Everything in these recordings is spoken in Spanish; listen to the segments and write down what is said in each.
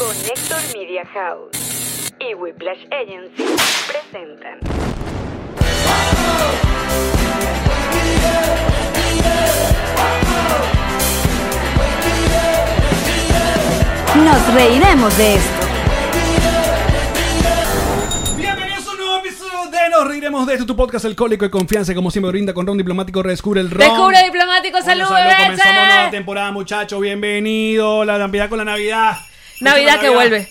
Connector Media House y Whiplash Agency presentan. Nos reiremos de esto. Bienvenidos a un nuevo episodio de Nos Reiremos de esto, tu podcast alcohólico de confianza, como siempre brinda con Ron Diplomático, redescubre el ron. Descubre diplomático, salud, Bueno, bebé. Comenzamos nueva temporada, muchachos, bienvenido, la Navidad con la Navidad. Navidad que vuelve.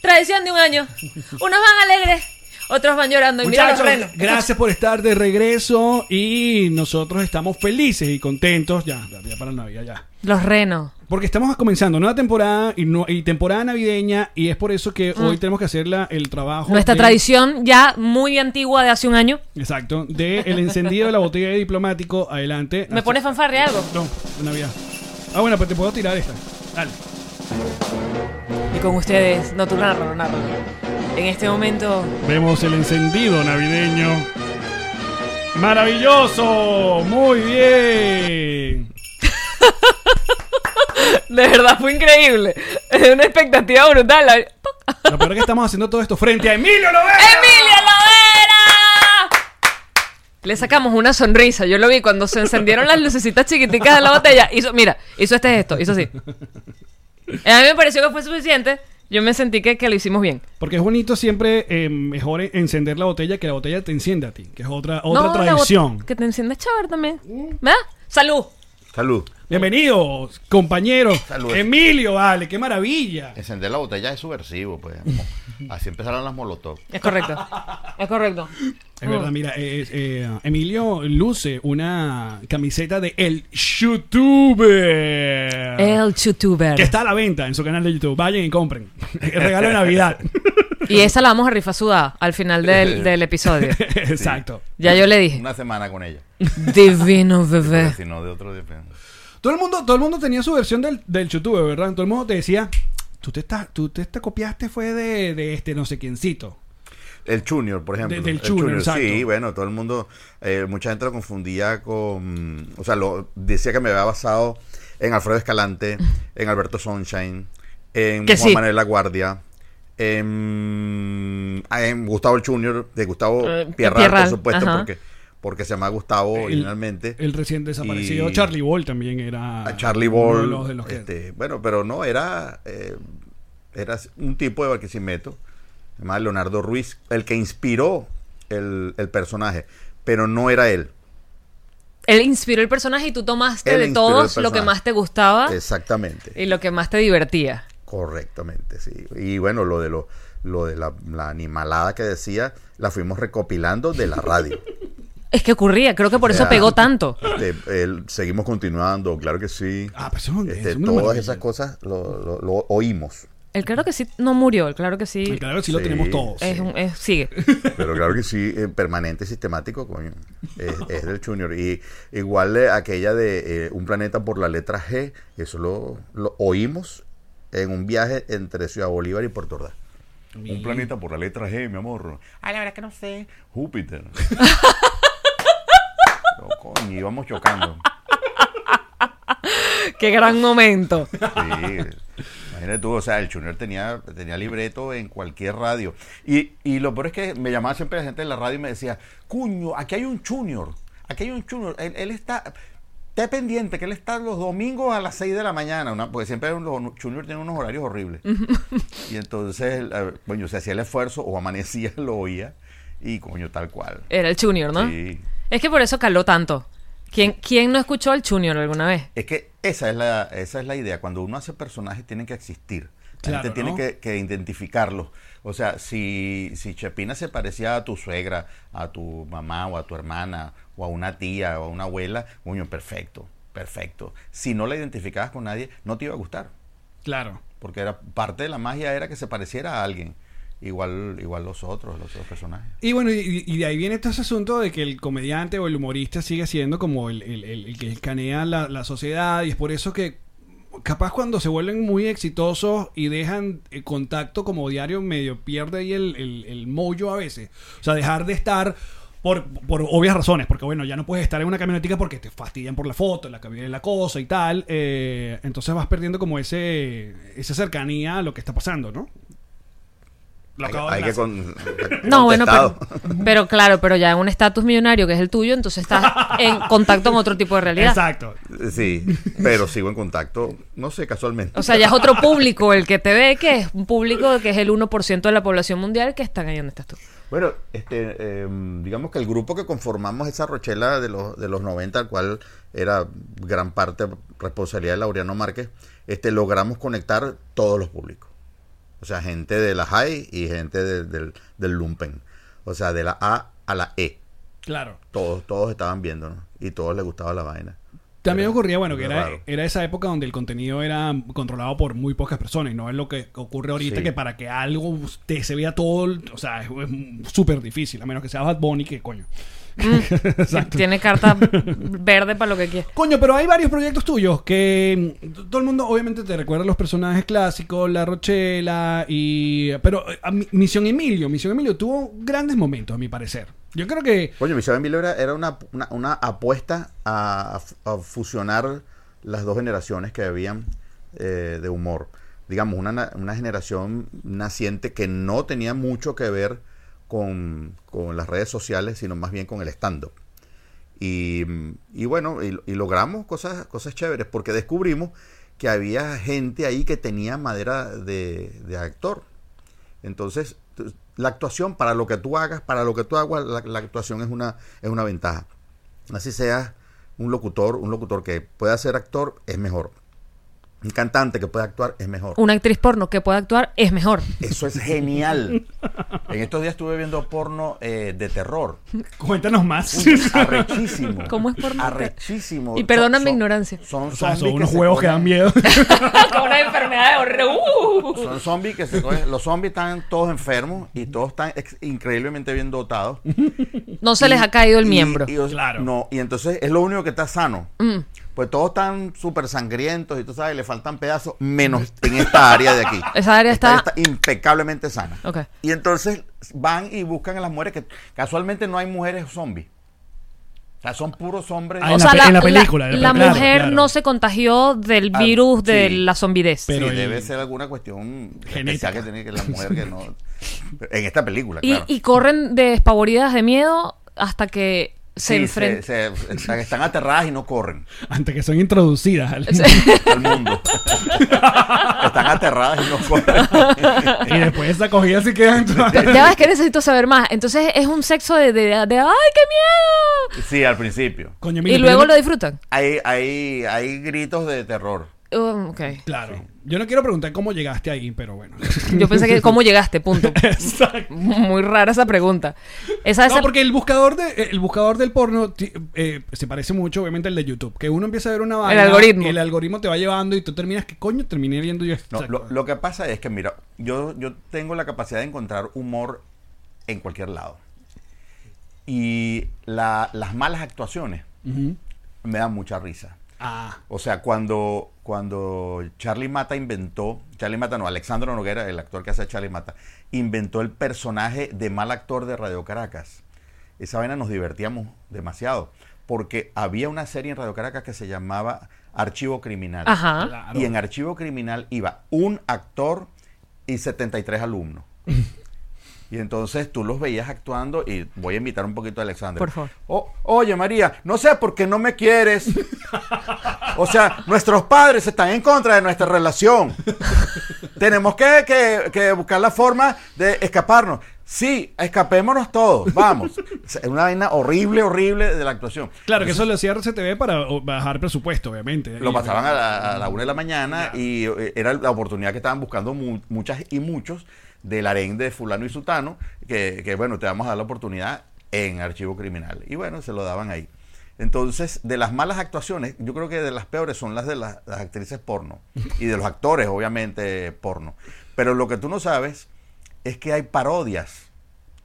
Tradición de un año. Unos van alegres, otros van llorando. Y mira los Muchachos, renos. gracias por estar de regreso y nosotros estamos felices y contentos, ya, ya para la Navidad, ya. Los renos. Porque estamos comenzando nueva temporada y, no- y temporada navideña y es por eso que hoy tenemos que hacer la- el trabajo. Mm. Nuestra de- tradición ya muy antigua de hace un año. Exacto, de el encendido de la botella de diplomático. Adelante. ¿Me pones fanfarria algo? No, de Navidad. Ah, bueno, pues te puedo tirar esta. Dale. Y con ustedes, no tú narro, narro. En este momento, Vemos el encendido navideño. ¡Maravilloso! ¡Muy bien! de verdad fue increíble. Es una expectativa brutal. Lo peor que estamos haciendo todo esto frente a Emilio Lovera. ¡Emilia Lovera! Le sacamos una sonrisa. Yo lo vi cuando se encendieron las lucecitas chiquiticas de la botella. Hizo, mira, hizo este gesto, hizo así. A mí me pareció que fue suficiente. Yo me sentí que, que lo hicimos bien. Porque es bonito siempre, eh, mejor encender la botella que la botella te enciende a ti, que es otra, otra No, tradición. Que te enciendes chévere también. ¿Verdad? ¡Salud! Salud. Bienvenidos, compañeros. Salud. Emilio, vale, qué maravilla. Encender la botella es subversivo, pues. Así empezaron las molotov. Es correcto. Es correcto. Es verdad, mira, eh, eh, Emilio luce una camiseta de El YouTuber. El youtuber. Que está a la venta en su canal de YouTube. Vayan y compren. El regalo de Navidad. Y esa la vamos a rifar sudada al final del, del episodio. Exacto. Ya yo le dije. Una semana con ella. Divino bebé. Si no, de otro día. Todo el mundo, todo el mundo tenía su versión del, del YouTuber, ¿verdad? Todo el mundo te decía, tú te, estás, tú te, te copiaste fue de, de este no sé quiéncito. El Junior, por ejemplo. De- del El Junior, exacto. Sí, bueno, todo el mundo. eh, mucha gente lo confundía con. O sea, lo, decía que me había basado en Alfredo Escalante, en Alberto Sunshine, en Que Juan sí. Manuel La Guardia. En, ah, en Gustavo el Junior, de Gustavo Eh, Pierral, Pierral, por supuesto, ajá. porque, porque se llama Gustavo El- originalmente. El recién desaparecido Y- Charlie Ball también era. a Charlie uno de Ball. los- de los que- este, bueno, pero no, era, eh, era un tipo de Barquisimeto, se llamaba Leonardo Ruiz, el que inspiró el, el personaje, pero no era él. Él inspiró el personaje y tú tomaste Él de todos lo que más te gustaba Exactamente, y lo que más te divertía. correctamente, sí. Y bueno, lo de lo, lo de la, la animalada que decía, la fuimos recopilando de la radio. Es que ocurría, creo que por O eso pegó tanto. Este, el- seguimos continuando, claro que sí. Ah, pues eso es- Este, es todas maravilla. esas cosas lo, lo- lo oímos. El claro que sí no murió, el claro que sí, Ay, Claro, sí lo tenemos todos. es un- es- sigue. Pero claro que sí, eh, permanente, sistemático, coño. Es, es del Junior. Y igual eh, aquella de eh, Un planeta por la letra G, eso lo, lo oímos en un viaje entre Ciudad Bolívar y Puerto Ordaz. Un planeta por la letra G, mi amor. Ay, la verdad que no sé. Júpiter. Coño, íbamos chocando. Qué gran momento. Sí. Imagínate tú, o sea, el Junior tenía, tenía libreto en cualquier radio. Y, y lo peor es que me llamaba siempre la gente de la radio y me decía, cuño, aquí hay un Junior, aquí hay un Junior, él, él está, esté pendiente que él está los domingos a las 6 de la mañana, una- porque siempre los Junior tienen unos horarios horribles. y entonces, eh, bueno, se hacía el esfuerzo o amanecía, lo oía, y coño, tal cual. Era el Junior, ¿no? Sí. Es que por eso caló tanto. ¿Quién, ¿Quién no escuchó al Junior alguna vez? Es que esa es la, esa es la idea. Cuando uno hace personajes, tienen que existir. La Claro, gente tiene ¿no? que, que identificarlos. O sea, si, si Chepina se parecía a tu suegra, a tu mamá o a tu hermana, o a una tía o a una abuela, coño, perfecto, perfecto. Si no la identificabas con nadie, no te iba a gustar. Claro. Porque era parte de la magia era que se pareciera a alguien. Igual, igual los otros, los otros personajes. Y bueno, y, de ahí viene todo ese asunto de que el comediante o el humorista sigue siendo como el, el- el- el que escanea la, la sociedad y es por eso que capaz cuando se vuelven muy exitosos y dejan eh, contacto como diario medio pierde ahí el, el, el mollo a veces. O sea, dejar de estar Por, por obvias razones, porque bueno, ya no puedes estar en una camionetica porque te fastidian por la foto, la, la cosa y tal. eh, entonces vas perdiendo como ese esa cercanía a lo que está pasando, ¿no? Lo Hay, acabo de hay que con, No, bueno, pero, pero claro, pero ya en un estatus millonario que es el tuyo, entonces estás en contacto con otro tipo de realidad. Exacto. Sí, pero sigo en contacto, no sé, casualmente. O sea, ya es otro público el que te ve, que es un público que es el 1% de la población mundial que están ahí donde estás tú. Bueno, este, eh, digamos que el grupo que conformamos esa Rochela de los, de los 90, al cual era gran parte responsabilidad de Laureano Márquez, este, logramos conectar todos los públicos. O sea, gente de la high y gente de- del, del lumpen. O sea, de la A a la E. Claro. Todos, todos estaban viéndonos y todos les gustaba la vaina. También ocurría, bueno, que era era, esa época donde el contenido era controlado por muy pocas personas y no es lo que ocurre ahorita Sí. que para que algo te, se vea todo, o sea, es es súper difícil, a menos que sea Bad Bunny, que coño. Exacto. Tiene carta verde para lo que quiera. Coño, pero hay varios proyectos tuyos que mm, todo el mundo obviamente te recuerda los personajes clásicos, La Rochela y... Pero eh, a Misión Emilio, Misión Emilio tuvo grandes momentos a mi parecer. Yo creo que... Coño, Misión Emilio era, era una, una, una apuesta a, a fu- a fusionar las dos generaciones que habían eh, de humor. Digamos, una, na- una generación naciente que no tenía mucho que ver con, con las redes sociales, sino más bien con el stand-up. Y, y bueno, y, y logramos cosas, cosas chéveres, porque descubrimos que había gente ahí que tenía madera de, de actor. Entonces, la actuación, para lo que tú hagas, para lo que tú hagas, la, la actuación es una, es una ventaja. Así seas un locutor, un locutor que pueda ser actor, es mejor. Un cantante que pueda actuar, es mejor. Una actriz porno que pueda actuar es mejor. Eso es genial. En estos días estuve viendo porno eh, de terror. Cuéntanos más. Uy, arrechísimo. ¿Cómo es porno? Arrechísimo. Y perdona mi ignorancia. Son, O sea, son zombies unos juegos que dan miedo. Con una enfermedad de horror. ¡Uh! Son zombies que se cogen- Los zombies están todos enfermos y todos están increíblemente bien dotados. No se les ha caído el Y- miembro. y- Claro. No, y entonces es lo único que está sano. Mm. Pues todos están súper sangrientos y tú sabes, le faltan pedazos, menos en esta área de aquí. Esa área Esta está- impecablemente sana. Ok. Y entonces van y buscan a las mujeres que casualmente no hay mujeres zombies. O sea, son puros hombres. Ah, O en sea, la en la película, la- la la- claro, mujer claro. no se contagió del Ah, virus de la zombidez. Pero sí, debe ser alguna cuestión Genética. especial que tiene que la mujer que no. En esta película, y, claro. y corren despavoridas de miedo hasta que se Sí, enfrentan. se- se- están- están aterradas y no corren Antes que son introducidas. al- al mundo. están aterradas y no corren. y después esa cogida se quedan Ya ves que necesito saber más. Entonces es un sexo de, de, de, ¡ay, qué miedo! Sí, al principio. Coño, mira, Y luego lo disfrutan. Hay, hay, hay gritos de terror. Uh, ok. Claro. Yo no quiero preguntar cómo llegaste ahí, pero bueno. Yo pensé que cómo llegaste, punto. Exacto. Muy rara esa pregunta. Esa, esa- No, porque el buscador de el buscador del porno eh, se parece mucho, obviamente, al de YouTube. Que uno empieza a ver una vaina. algoritmo. y el algoritmo te va llevando y tú terminas, ¿qué coño terminé viendo yo esto? No, lo, lo que pasa es que, mira, yo, yo tengo la capacidad de encontrar humor en cualquier lado. Y la- las malas actuaciones me dan mucha risa. Ah, O sea, cuando, cuando Charlie Mata inventó, Charlie Mata no, Alexandro Noguera, el actor que hace a Charlie Mata, inventó el personaje de mal actor de Radio Caracas. Esa vaina nos divertíamos demasiado, porque había una serie en Radio Caracas que se llamaba Archivo Criminal. Ajá. claro. Y en Archivo Criminal iba un actor y 73 alumnos. Y entonces tú los veías actuando y voy a invitar un poquito a Alexander. Por favor. O- oye María, no sé por qué no me quieres. o sea, nuestros padres están en contra de nuestra relación. Tenemos que, que- que buscar la forma de escaparnos. Sí, escapémonos todos, vamos. Es una vaina horrible, horrible de la actuación. claro, que eso lo hacía RCTV para bajar presupuesto, obviamente. Lo pasaban a la, a la una de la mañana y eh, era la oportunidad que estaban buscando mu- muchas y muchos del harén de fulano y sutano, que, que, bueno, te vamos a dar la oportunidad en archivo criminal. Y bueno, se lo daban ahí. Entonces, de las malas actuaciones, yo creo que de las peores son las de las, las actrices porno y de los actores, obviamente, porno. Pero lo que tú no sabes es que hay parodias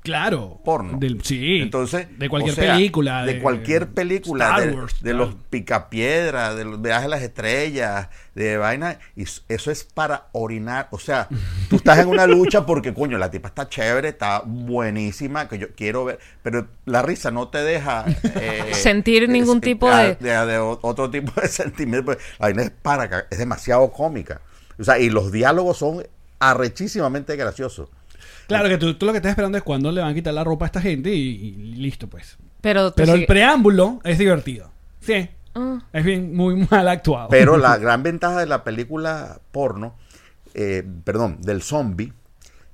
Claro. porno. Del- sí. Entonces, de cualquier o sea, película. De, cualquier película. Star de, Wars, de claro. los picapiedras, de los viajes a las estrellas, de vaina. Y eso es para orinar. O sea, tú estás en una lucha porque, coño, la tipa está chévere, está buenísima, que yo quiero ver. Pero la risa no te deja. eh, Sentir ningún es- tipo de- de o- otro tipo de sentimiento. pues, La vaina es para. Es demasiado cómica. O sea, y los diálogos son arrechísimamente graciosos. Claro que tú, tú lo que estás esperando es cuándo le van a quitar la ropa a esta gente y, y listo, pues. Pero, el preámbulo es divertido. Sí. Ah. Es bien, muy mal actuado. Pero la gran ventaja de la película porno, eh, perdón, del zombie,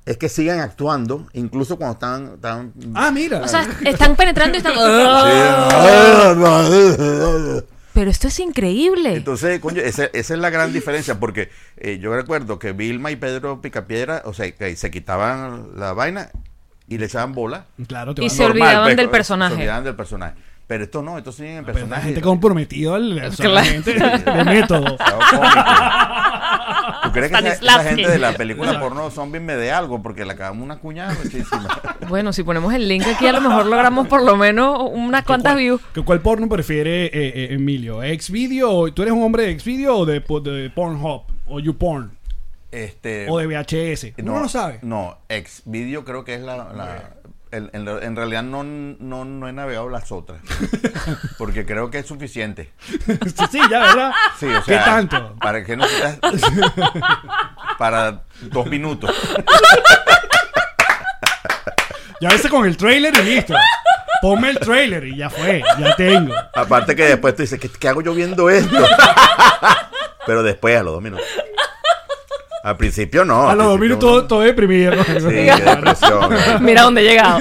es que sigan actuando, incluso cuando están... están Ah, mira. O sea, están penetrando y están... Pero esto es increíble. Entonces, coño, esa, esa es la gran diferencia, porque eh, yo recuerdo que Vilma y Pedro Picapiedra, o sea, que se quitaban la vaina y le echaban bola. claro, te Y se Normal, olvidaban pues, del Se personaje. olvidaban del personaje. Pero esto no, esto siguen en Pero la personaje. gente comprometido al o sea, la Claro. gente de método. ¿Tú crees que esa, gente de la película porno zombie me dé algo? Porque le acabamos una cuñada muchísima. Bueno, si ponemos el link aquí, a lo mejor logramos por lo menos unas cuantas ¿Cuál- views. ¿Cuál porno prefiere eh, eh, Emilio? ¿Xvideo? o- ¿Tú eres un hombre de Xvideo o de, de Pornhub? ¿O YouPorn? Este, ¿O de VHS? Uno no sabe. No, ex video creo que es la. la- en, realidad no, no, no he navegado las otras. porque creo que es suficiente. sí, ya, ¿verdad? Sí, o ¿Qué sea, tanto? ¿Para qué necesitas? para dos minutos. Ya ves con el trailer y listo. Ponme el trailer y ya fue, ya tengo. Aparte que después tú dices, ¿qué, qué hago yo viendo esto? Pero después, a los dos minutos. Al principio no. A los dos minutos uno- todo, todo deprimido. ¿no? Sí, qué depresión. Mira dónde he llegado.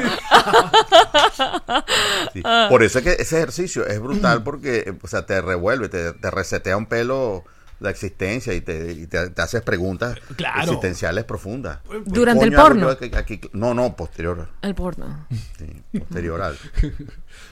Sí. Por eso es que ese ejercicio es brutal porque o sea, te revuelve, te, te resetea un pelo la existencia y te, y te, te haces preguntas Claro. existenciales profundas. ¿Qué Durante el porno. yo aquí- aquí? No, no, posterior. El porno. sí, posterior al.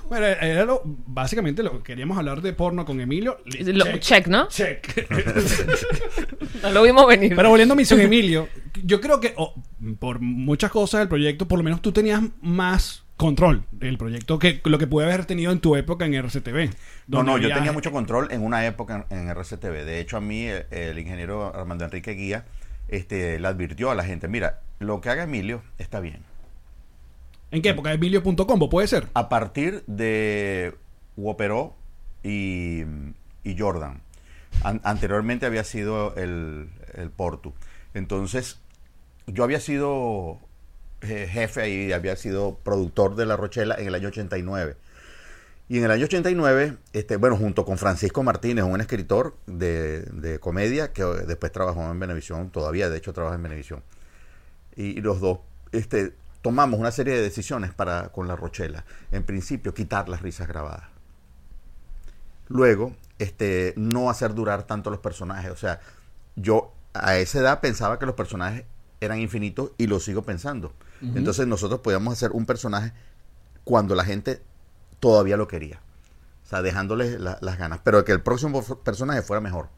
Bueno, era lo, básicamente lo queríamos hablar de porno con Emilio. Lo- check, ¿no? Check. No lo vimos venir. Pero volviendo a Misión Emilio, yo creo que oh, por muchas cosas del proyecto, por lo menos tú tenías más control del proyecto que lo que pude haber tenido en tu época en RCTV. No, no, yo tenía mucho control en una época en, en RCTV. De hecho, a mí el, el ingeniero Armando Enrique Guía este, le advirtió a la gente, mira, lo que haga Emilio está bien. ¿En qué época? Emilio.com, puede ser. A partir de Wopero y, y Jordan. An- anteriormente había sido el, el Portu. Entonces, yo había sido eh, jefe ahí, había sido productor de La Rochela en el año 89. Y en el año 89, este, bueno, junto con Francisco Martínez, un escritor de, de comedia que después trabajó en Venevisión, todavía de hecho trabaja en Venevisión. Y, y los dos este, tomamos una serie de decisiones para con La Rochela. En principio, quitar las risas grabadas. Luego, este, no hacer durar tanto los personajes. O sea, yo a esa edad pensaba que los personajes eran infinitos y lo sigo pensando. Entonces nosotros podíamos hacer un personaje cuando la gente todavía lo quería. O sea, dejándoles la- las ganas. Pero que el próximo personaje fuera mejor.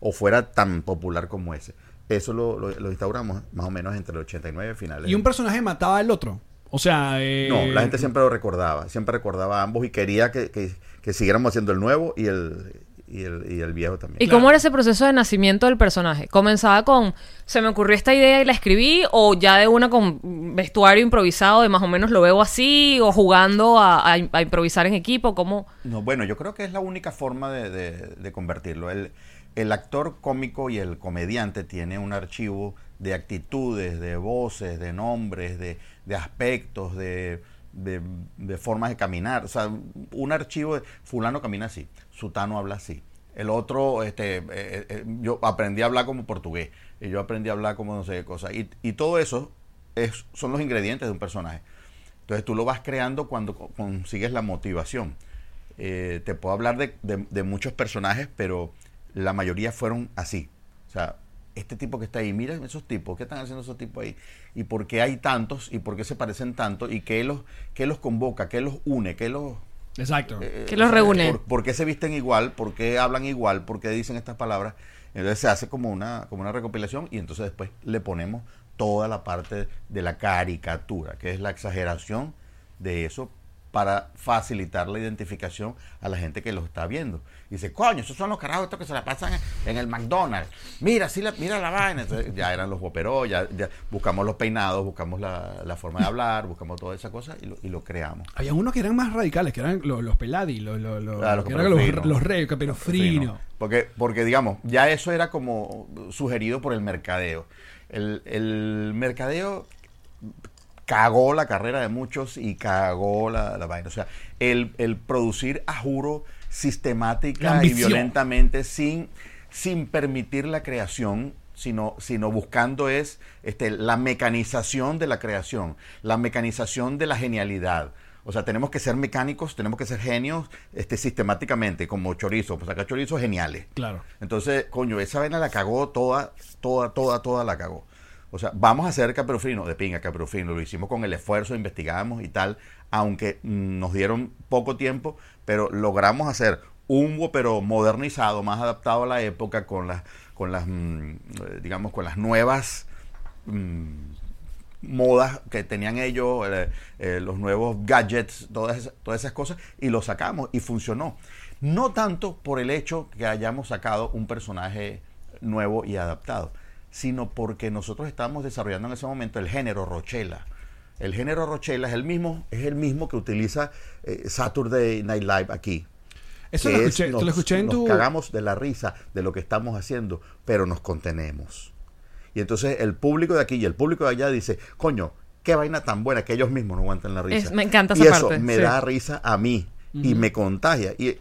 O fuera tan popular como ese. Eso lo, lo- lo instauramos más o menos entre el 89 y finales. Y un personaje mataba al otro. O sea, eh, No, la gente siempre lo recordaba. Siempre recordaba a ambos y quería que, que- que siguiéramos haciendo el nuevo y el, y el, y el viejo también. ¿Y cómo era ese proceso de nacimiento del personaje? ¿Comenzaba con, se me ocurrió esta idea y la escribí? ¿O ya de una con vestuario improvisado de más o menos lo veo así? ¿O jugando a, a- a improvisar en equipo? ¿Cómo? No, bueno, yo creo que es la única forma de, de- de convertirlo. El, el actor cómico y el comediante tiene un archivo de actitudes, de voces, de nombres, de, de aspectos, de, de- de formas de caminar. O sea, un archivo de fulano camina así, sutano habla así. El otro, este, eh, eh, yo aprendí a hablar como portugués, y yo aprendí a hablar como no sé qué cosa. Y, y todo eso es, son los ingredientes de un personaje. Entonces tú lo vas creando cuando co- consigues la motivación. Eh, te puedo hablar de, de- de muchos personajes, pero la mayoría fueron así. O sea, este tipo que está ahí, mira esos tipos, ¿qué están haciendo esos tipos ahí? ¿Y por qué hay tantos? ¿Y por qué se parecen tanto? ¿Y qué los, qué los convoca? ¿Qué los une? ¿Qué los... Exacto. eh, ¿Qué los o sea, reúne? ¿por, por qué se visten igual? ¿Por qué hablan igual? ¿Por qué dicen estas palabras? Entonces se hace como una, como una recopilación y entonces después le ponemos toda la parte de la caricatura, que es la exageración de eso para facilitar la identificación a la gente que lo está viendo. Y dice, coño, esos son los carajos estos que se la pasan en el McDonald's. Mira, sí la, mira la vaina. Entonces, ya eran los guaperos, ya, ya buscamos los peinados, buscamos la, la forma de hablar, buscamos toda esa cosa y lo, y lo creamos. Había unos que eran más radicales, que eran los, los peladi, los, los, los, Claro, que eran los los, reyes, pero frino. Porque, porque, digamos, ya eso era como sugerido por el mercadeo. El, el mercadeo cagó la carrera de muchos y cagó la, la vaina. O sea, el, el producir a juro sistemática y violentamente sin, sin permitir la creación, sino, sino buscando es este, la mecanización de la creación, la mecanización de la genialidad. O sea, tenemos que ser mecánicos, tenemos que ser genios este, sistemáticamente, como chorizo. Pues acá chorizos geniales. Claro. Entonces, coño, esa vaina la cagó toda, toda, toda, toda la cagó. O sea, vamos a hacer caperufrino, de pinga caperufrino. Lo hicimos con el esfuerzo, investigamos y tal, aunque mm, nos dieron poco tiempo, pero logramos hacer un pero modernizado, más adaptado a la época, con las, con las, mm, eh, digamos, con las nuevas mm, modas que tenían ellos, eh, eh, los nuevos gadgets, todas todas esas cosas, y lo sacamos y funcionó. No tanto por el hecho que hayamos sacado un personaje nuevo y adaptado, sino porque nosotros estábamos desarrollando en ese momento el género Rochela. El género Rochela es el mismo, es el mismo que utiliza eh, Saturday Night Live aquí. Eso lo es escuché, nos- lo escuché en nos tu... cagamos de la risa de lo que estamos haciendo, pero nos contenemos. Y entonces el público de aquí y el público de allá dice, coño, qué vaina tan buena que ellos mismos no aguantan la risa. Es- me encanta y esa eso parte, me sí. da risa a mí y me contagia. Y,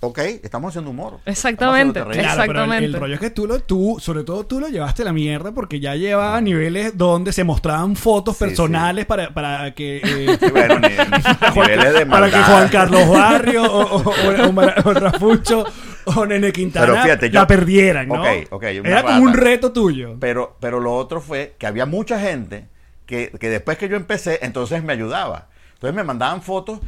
ok, estamos haciendo humor. Exactamente. Claro, pero el- el, Exactamente. rollo es que tú, lo, tú, sobre todo tú lo llevaste a la mierda porque ya llevaba niveles donde se mostraban fotos Sí, personales Para, para que... eh, Sí, bueno, ni- ni- niveles de para que. Juan Carlos Barrio o, o, o- o Mara- o Rafucho o Nene Quintana Pero fíjate, yo- la perdieran, ¿no? Ok, ok, una Era como un reto tuyo. Pero, pero lo otro fue que había mucha gente que, que después que yo empecé, entonces me ayudaba. Entonces me mandaban fotos,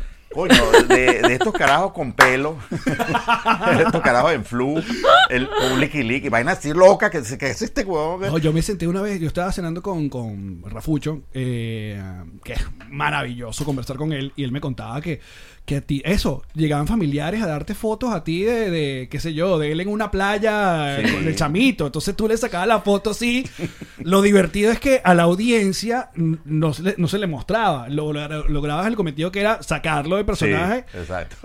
de, estos carajos con pelo, de estos carajos en flu, el, liqui liqui, vaina así loca, que, que es este huevón. No, yo me senté una vez, yo estaba cenando con, con Rafucho, eh, que es maravilloso conversar con él, y él me contaba que, que a ti, eso, llegaban familiares a darte fotos a ti de, de, qué sé yo, de él en una playa Sí. con el chamito, entonces tú le sacabas la foto así, lo divertido es que a la audiencia no se le, no se le mostraba, Lo- lo- lograbas el cometido que era sacarlo de Sí, personaje, exacto.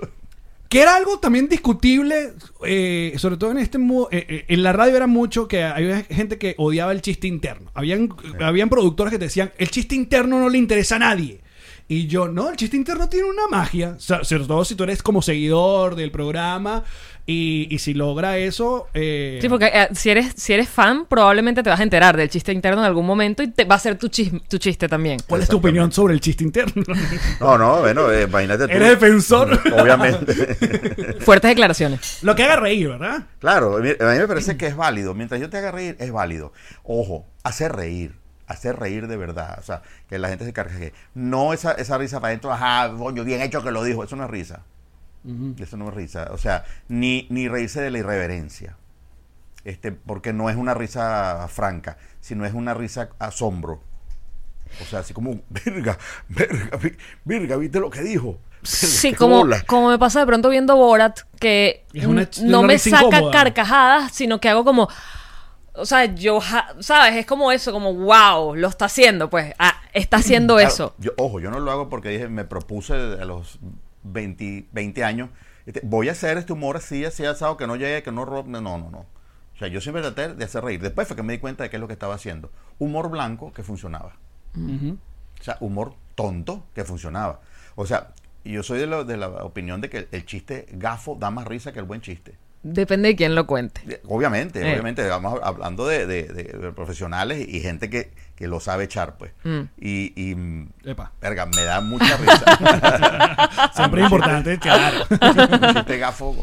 que era algo también discutible, eh, sobre todo en este eh, eh, en la radio era mucho que había gente que odiaba el chiste interno. Habían, habían productores que te decían, el chiste interno no le interesa a nadie. Y yo, no, el chiste interno tiene una magia. O sea, sobre todo si tú eres como seguidor del programa y, y si logra eso... eh, Sí, porque eh, si, eres, si eres fan, probablemente te vas a enterar del chiste interno en algún momento y te va a ser tu, chis- tu chiste también. ¿Cuál es tu opinión sobre el chiste interno? No, no, bueno, eh, imagínate tú. ¿Eres defensor? Obviamente. Fuertes declaraciones. Lo que haga reír, ¿verdad? Claro, a mí a mí me parece que es válido. Mientras yo te haga reír, es válido. Ojo, hacer reír. Hacer reír de verdad. O sea, que la gente se cargue. No esa, esa risa para adentro, ajá, coño, bien hecho que lo dijo. Eso no es risa. Eso no es risa. O sea, ni, ni reírse de la irreverencia. Este, porque no es una risa franca, sino es una risa asombro. O sea, así como, verga, verga, verga, ¿viste lo que dijo? Sí, como, como me pasa de pronto viendo Borat, que una no una me saca incómoda. carcajadas, sino que hago como... O sea, yo, ¿sabes? Es como eso, como, wow, lo está haciendo, pues, ah, está haciendo Claro, eso. yo- ojo, yo no lo hago porque dije, me propuse a los 20, 20 años, este, voy a hacer este humor así, así, asado, que no llegue, que no robe. No, no, no. O sea, yo siempre traté de hacer reír. Después fue que me di cuenta de qué es lo que estaba haciendo. Humor blanco que funcionaba. O sea, humor tonto que funcionaba. O sea, yo soy de, lo- de la opinión de que el chiste gafo da más risa que el buen chiste. Depende de quién lo cuente. Obviamente, Eh. obviamente, vamos hablando de, de- de- de profesionales y gente que, que lo sabe echar, pues. Mm. Y, y, mm, Epa. verga, me da mucha risa. Siempre es importante, claro. Un chiste gafo.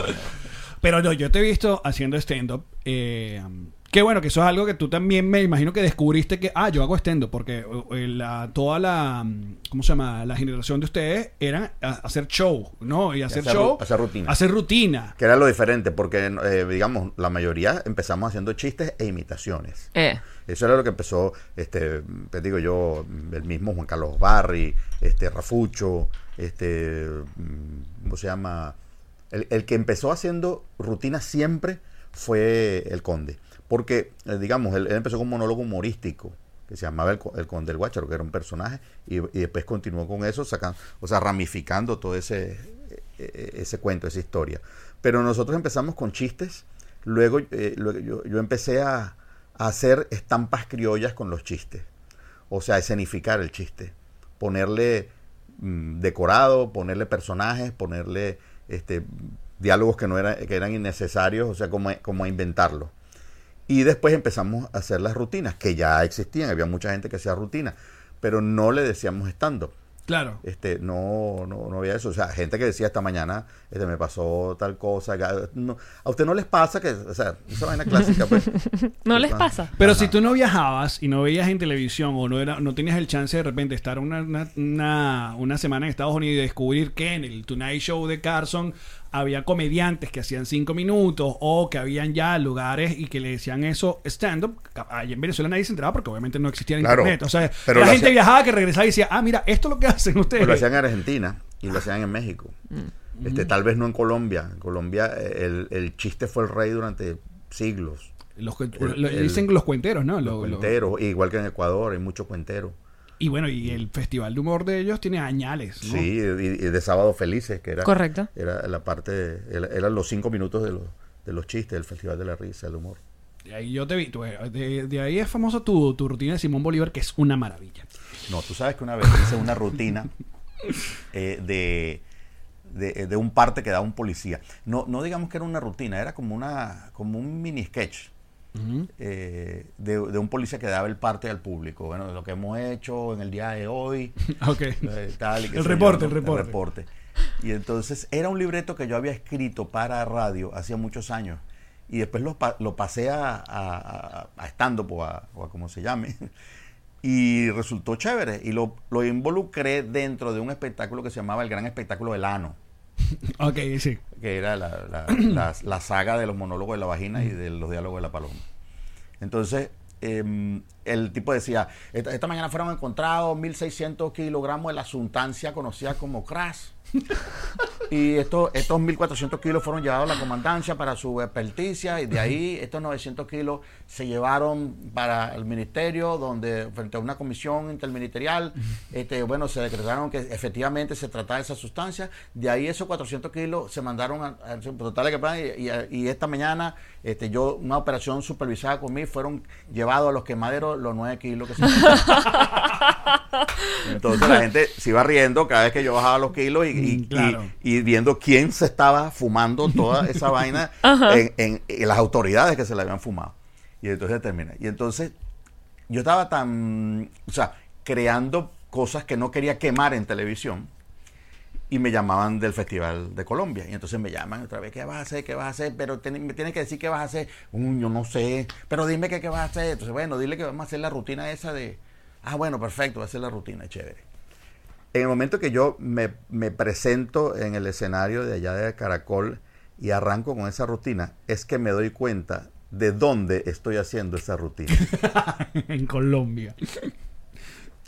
Pero no, yo te he visto haciendo stand-up. eh, Qué bueno, que eso es algo que tú también me imagino que descubriste que, ah, yo hago estendo, porque eh, la, toda la, mm, ¿cómo se llama? La generación de ustedes era hacer show, ¿no? Y hacer hacer show. hacer rutina. Hacer rutina. Que era lo diferente, porque, eh, digamos, la mayoría empezamos haciendo chistes e imitaciones. Eh. Eso era lo que empezó, este, te digo yo, el mismo Juan Carlos Barri, este, Rafucho, este, mm, ¿cómo se llama? El, el que empezó haciendo rutina siempre fue el Conde. Porque, eh, digamos, él, empezó con un monólogo humorístico que se llamaba el, el Conde del Guacharo, que era un personaje, y, y después continuó con eso, sacando, o sea, ramificando todo ese, eh, ese cuento, esa historia. Pero nosotros empezamos con chistes, luego, eh, luego yo, yo empecé a, a hacer estampas criollas con los chistes, o sea, escenificar el chiste, ponerle mm, decorado, ponerle personajes, ponerle este, diálogos que no eran, que eran innecesarios, o sea, como, como a inventarlo. Y después empezamos a hacer las rutinas, que ya existían, había mucha gente que hacía rutinas, pero no le decíamos stand-up. Claro. Este, no, no, no había eso. O sea, gente que decía esta mañana, este, me pasó tal cosa. no, a usted no les pasa que, o sea, esa vaina clásica, pues. ¿No les Ah. pasa? Pero Ajá. si tú no viajabas y no veías en televisión o no era, no tenías el chance de repente estar una, una, una, una semana en Estados Unidos y descubrir que en el Tonight Show de Carson había comediantes que hacían cinco minutos o que habían ya lugares y que le decían eso stand-up, allá en Venezuela nadie se enteraba porque obviamente no existía el Claro, internet. O sea, pero la gente hacía- viajaba que regresaba y decía, ah, mira, esto es lo que hacen ustedes. Pues lo hacían en Argentina y lo hacían en México. Mm. Este, tal vez no en Colombia. En Colombia eh, el, el chiste fue el rey durante siglos. Los, cuen- El- lo- el- dicen los cuenteros, ¿no? Lo- lo- Cuenteros, igual que en Ecuador, hay muchos cuenteros. Y bueno, y el festival de humor de ellos tiene añales. ¿no? Sí, y, y de Sábado Felices, que era, Correcto. era la parte, era- eran los cinco minutos de los, de los chistes del Festival de la Risa, del humor. De ahí yo te vi. tú, eh, de, de ahí es famoso tu, tu rutina de Simón Bolívar, que es una maravilla. No, tú sabes que una vez hice una rutina eh, de, de, de un parte que da un policía. No, no digamos que era una rutina, era como, una, como un mini sketch. Eh, de, de un policía que daba el parte al público. Bueno, de lo que hemos hecho en el día de hoy, eh, tal y qué El reporte, yo, el reporte. Y entonces era un libreto que yo había escrito para radio hacía muchos años. Y después lo, lo pasé a, a, a, a stand-up o a, o a como se llame. Y resultó chévere. Y lo, lo involucré dentro de un espectáculo que se llamaba El Gran Espectáculo del Ano Ok, sí. que era la, la- la- la saga de los monólogos de la vagina y de los diálogos de la paloma. Entonces, em, el tipo decía, esta, esta mañana fueron encontrados 1.600 kilogramos de la sustancia conocida como crash. Y estos, estos 1.400 kilos fueron llevados a la comandancia para su experticia y de ahí estos 900 kilos se llevaron para el ministerio donde frente a una comisión interministerial, este, bueno, se decretaron que efectivamente se trataba de esa sustancia. De ahí esos 400 kilos se mandaron a, a total que y, y- y esta mañana este, yo, una operación supervisada conmigo, fueron llevados a los quemaderos los 9 kilos que se Entonces la gente se iba riendo cada vez que yo bajaba los kilos y, y- Mm, claro. y- y viendo quién se estaba fumando toda esa vaina en, en- en las autoridades que se la habían fumado. Y entonces termina. Y entonces yo estaba tan, o sea, creando cosas que no quería quemar en televisión y me llamaban del Festival de Colombia. Y entonces me llaman otra vez, ¿qué vas a hacer? ¿Qué vas a hacer? Pero ten- me tienes que decir qué vas a hacer. "Mm, yo no sé, pero dime que qué vas a hacer. Entonces, bueno, dile que vamos a hacer la rutina esa de, ah, bueno, perfecto, va a hacer la rutina, chévere. En el momento que yo me, me presento en el escenario de allá de Caracol y arranco con esa rutina, es que me doy cuenta de dónde estoy haciendo esa rutina. en Colombia.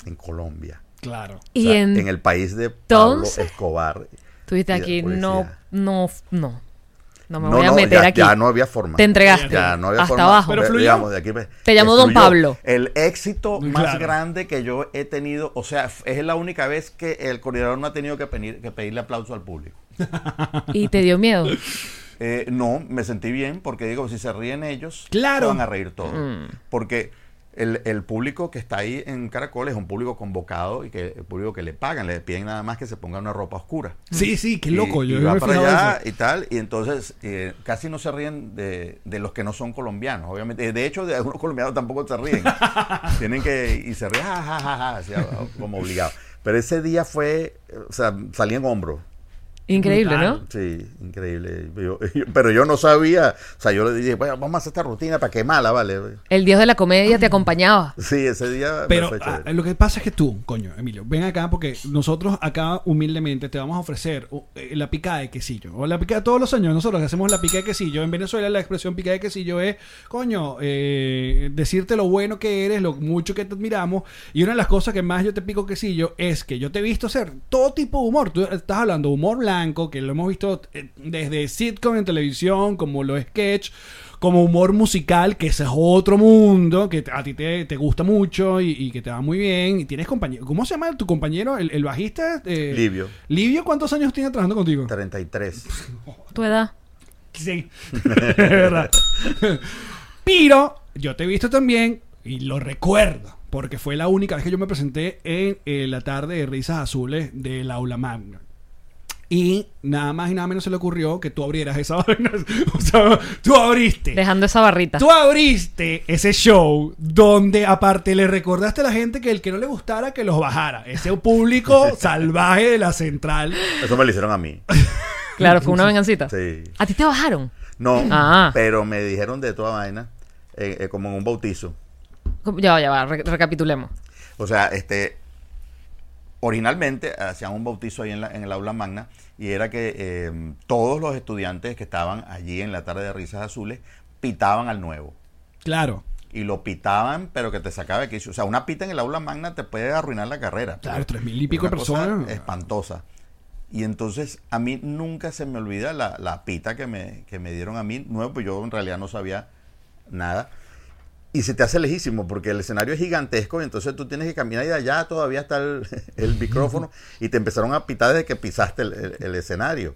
en Colombia. Claro. O Y sea, en- en el país de Pablo entonces- Escobar. De aquí, no, no, no. No me No, voy a no, meter ya, aquí. ya no había forma. Te entregaste. Ya no había Hasta forma. abajo. Pero De- fluyó. digamos, de aquí, Te llamó Don. Pablo. El éxito más grande que yo he tenido, o sea, es la única vez que el coordinador no ha tenido que, pedir, que pedirle aplauso al público. Y te dio miedo. Eh, no, me sentí bien porque digo, si se ríen ellos, Claro. se van a reír todos. Mm. Porque el, el público que está ahí en Caracol es un público convocado y que el público que le pagan, le piden nada más que se ponga una ropa oscura. Sí, sí, qué loco. Y, yo y va para allá eso. y tal, y entonces eh, casi no se ríen de, de los que no son colombianos, obviamente. De hecho, de algunos colombianos tampoco se ríen. Tienen que, y se ríen, ja, ja, ja, ja, como obligado. Pero ese día fue, o sea, salí en hombro. Increíble, ¿no? Sí, increíble. Yo- yo- pero yo no sabía. O sea, yo le dije, bueno, vamos a hacer esta rutina para quemarla, ¿vale? El dios de la comedia te acompañaba. Sí, ese día. me Pero fue ah, chévere. lo que pasa es que tú, coño, Emilio, ven acá porque nosotros acá humildemente te vamos a ofrecer uh, eh, la picada de quesillo. O la picada todos los años, nosotros hacemos la picada de quesillo. En Venezuela la expresión picada de quesillo es, coño, eh, decirte lo bueno que eres, lo mucho que te admiramos. Y una de las cosas que más yo te pico quesillo es que yo te he visto hacer todo tipo de humor. Tú estás hablando de humor blanco, que lo hemos visto eh, desde sitcom en televisión, como los sketch, como humor musical, que ese es otro mundo, que a ti te, te gusta mucho y, y que te va muy bien. Y tienes compañero. ¿Cómo se llama tu compañero? El, el bajista. eh, Livio. Livio, ¿cuántos años tiene trabajando contigo? 33. Tu edad. Sí. Es verdad. Pero yo te he visto también y lo recuerdo. Porque fue la única vez que yo me presenté en eh, la tarde de Risas Azules del Aula Magna. Y nada más y nada menos se le ocurrió que tú abrieras esa vaina. O sea, tú abriste. Dejando esa barrita. Tú abriste ese show donde aparte le recordaste a la gente que el que no le gustara que los bajara. Ese público salvaje de la central. Eso me lo hicieron a mí. Claro, fue una vengancita. Sí. ¿A ti te bajaron? No, Ah. pero me dijeron de toda vaina, eh, eh, como en un bautizo. Ya va, ya va, re- recapitulemos. O sea, este, originalmente hacían un bautizo ahí en, la- en el aula magna y era que eh, todos los estudiantes que estaban allí en la tarde de risas azules pitaban al nuevo. Claro. Y lo pitaban, pero que te sacaba de quicio. O sea, una pita en el aula magna te puede arruinar la carrera. Claro, tres mil y pico de personas. Espantosa. Y entonces a mí nunca se me olvida la, la pita que me, que me dieron a mí. Nuevo, pues yo en realidad no sabía nada. Y se te hace lejísimo porque el escenario es gigantesco y entonces tú tienes que caminar y de allá todavía está el, micrófono y te empezaron a pitar desde que pisaste el, escenario.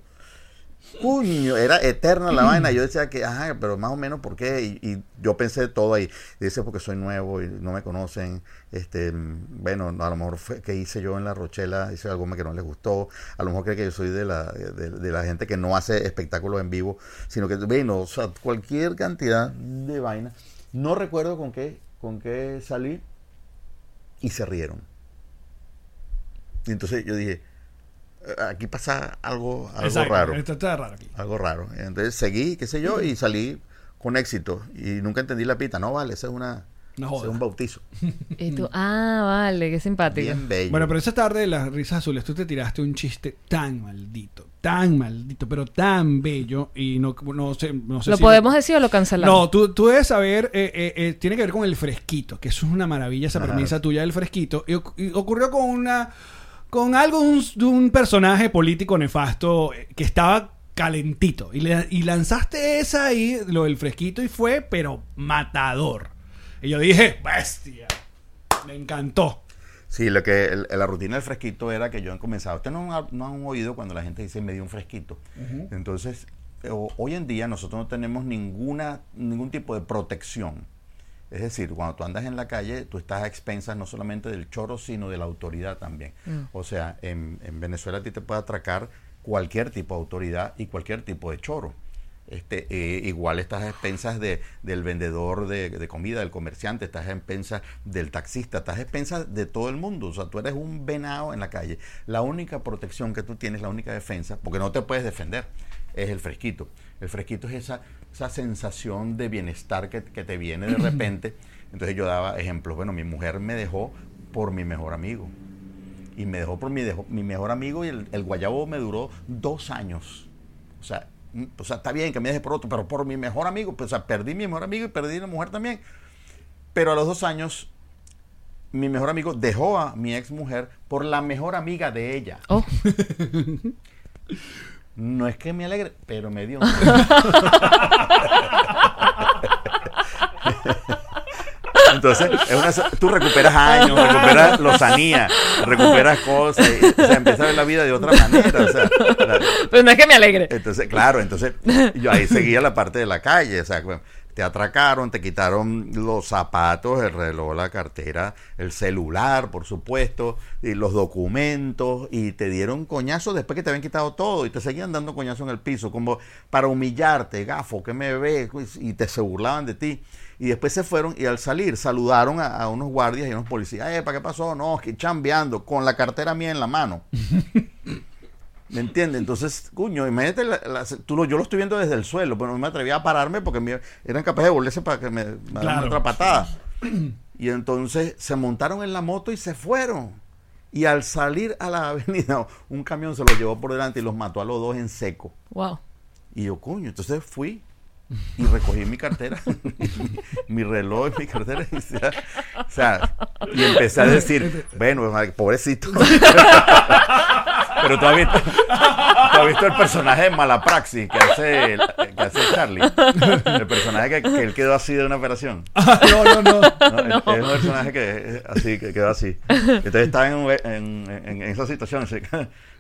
Cuño, era eterna la vaina. Yo decía que, ajá, pero más o menos, ¿por qué? Y, yo pensé todo ahí. Dice, porque soy nuevo y no me conocen. Este, bueno, a lo mejor fue que hice yo en la Rochela, hice algo que no les gustó. A lo mejor cree que yo soy de la, de, la gente que no hace espectáculos en vivo, sino que, bueno, o sea, cualquier cantidad de vaina. No recuerdo con qué, con qué salí y se rieron. Y entonces yo dije, "Eh, aquí pasa algo, algo Exacto, raro está raro aquí. algo raro. Entonces seguí, qué sé yo, y salí con éxito. Y nunca entendí la pita. No, vale, ese es una, ese joda. es un bautizo. Y tú, ah, vale, qué simpático. Bien bello. Bueno, pero esa tarde de las risas azules, tú te tiraste un chiste tan maldito, tan maldito, pero tan bello. Y no, no sé, no sé ¿Lo si- podemos decir o lo cancelamos? No, tú, tú debes saber, eh, eh, eh, tiene que ver con el fresquito, que eso es una maravilla, esa premisa tuya del fresquito. Y, oc- y ocurrió con una, con algo de un, de un personaje político nefasto eh, que estaba calentito. Y, le- y lanzaste esa ahí, lo del fresquito, y fue, pero matador. Y yo dije, bestia. Me encantó. Sí, lo que el- la rutina del fresquito era que yo he comenzado. Ustedes no, han- no han oído cuando la gente dice me dio un fresquito. Entonces, eh, hoy en día nosotros no tenemos ninguna, ningún tipo de protección. Es decir, cuando tú andas en la calle, tú estás a expensas no solamente del choro, sino de la autoridad también. O sea, en, en Venezuela a ti te puede atracar cualquier tipo de autoridad y cualquier tipo de choro. Este, eh, igual estás a expensas de, del vendedor de, de comida, del comerciante, estás a expensas del taxista, estás a expensas de todo el mundo. O sea, tú eres un venado en la calle. La única protección que tú tienes, la única defensa, porque no te puedes defender, es el fresquito. El fresquito es esa, esa sensación de bienestar que, que te viene de repente. Entonces yo daba ejemplos. Bueno, mi mujer me dejó por mi mejor amigo. Y me dejó por mi, dejo- mi mejor amigo y el, el guayabo me duró dos años. O sea, o sea, está bien que me deje por otro, pero por mi mejor amigo, pues, o sea, perdí mi mejor amigo y perdí la mujer también. Pero a los dos años, mi mejor amigo dejó a mi ex mujer por la mejor amiga de ella. Oh, No es que me alegre, pero me dio. Entonces, es una- tú recuperas años, recuperas lozanía, recuperas cosas, y, o sea, empiezas a ver la vida de otra manera. O sea, la- pero no es que me alegre. entonces, claro, entonces yo ahí seguía la parte de la calle, o sea, te atracaron, te quitaron los zapatos, el reloj, la cartera, el celular, por supuesto, y los documentos, y te dieron coñazos después que te habían quitado todo, y te seguían dando coñazos en el piso, como para humillarte, gafo, que me ves, y te se burlaban de ti. Y después se fueron y al salir saludaron a, a unos guardias y a unos policías. Eh, ¿para qué pasó? No, que chambeando, con la cartera mía en la mano. ¿Me entiendes? Entonces, cuño, imagínate, la- la- tú lo, yo lo estoy viendo desde el suelo, pero no me atrevía a pararme porque me- eran capaces de volverse para que me, me dieran otra patada. Y entonces se montaron en la moto y se fueron. Y al salir a la avenida, un camión se los llevó por delante y los mató a los dos en seco. Wow. Y yo, coño, entonces fui y recogí mi cartera, mi, reloj, mi cartera. Y, o sea, o sea, y empecé a decir, bueno, ay, pobrecito. Pero tú has visto, tú has visto el personaje de Malapraxis que hace, que hace Charlie. El personaje que, que él quedó así de una operación. no, no, no. No, Es un personaje que así, que quedó así. Entonces estaba en, en, en- en esa situación. así,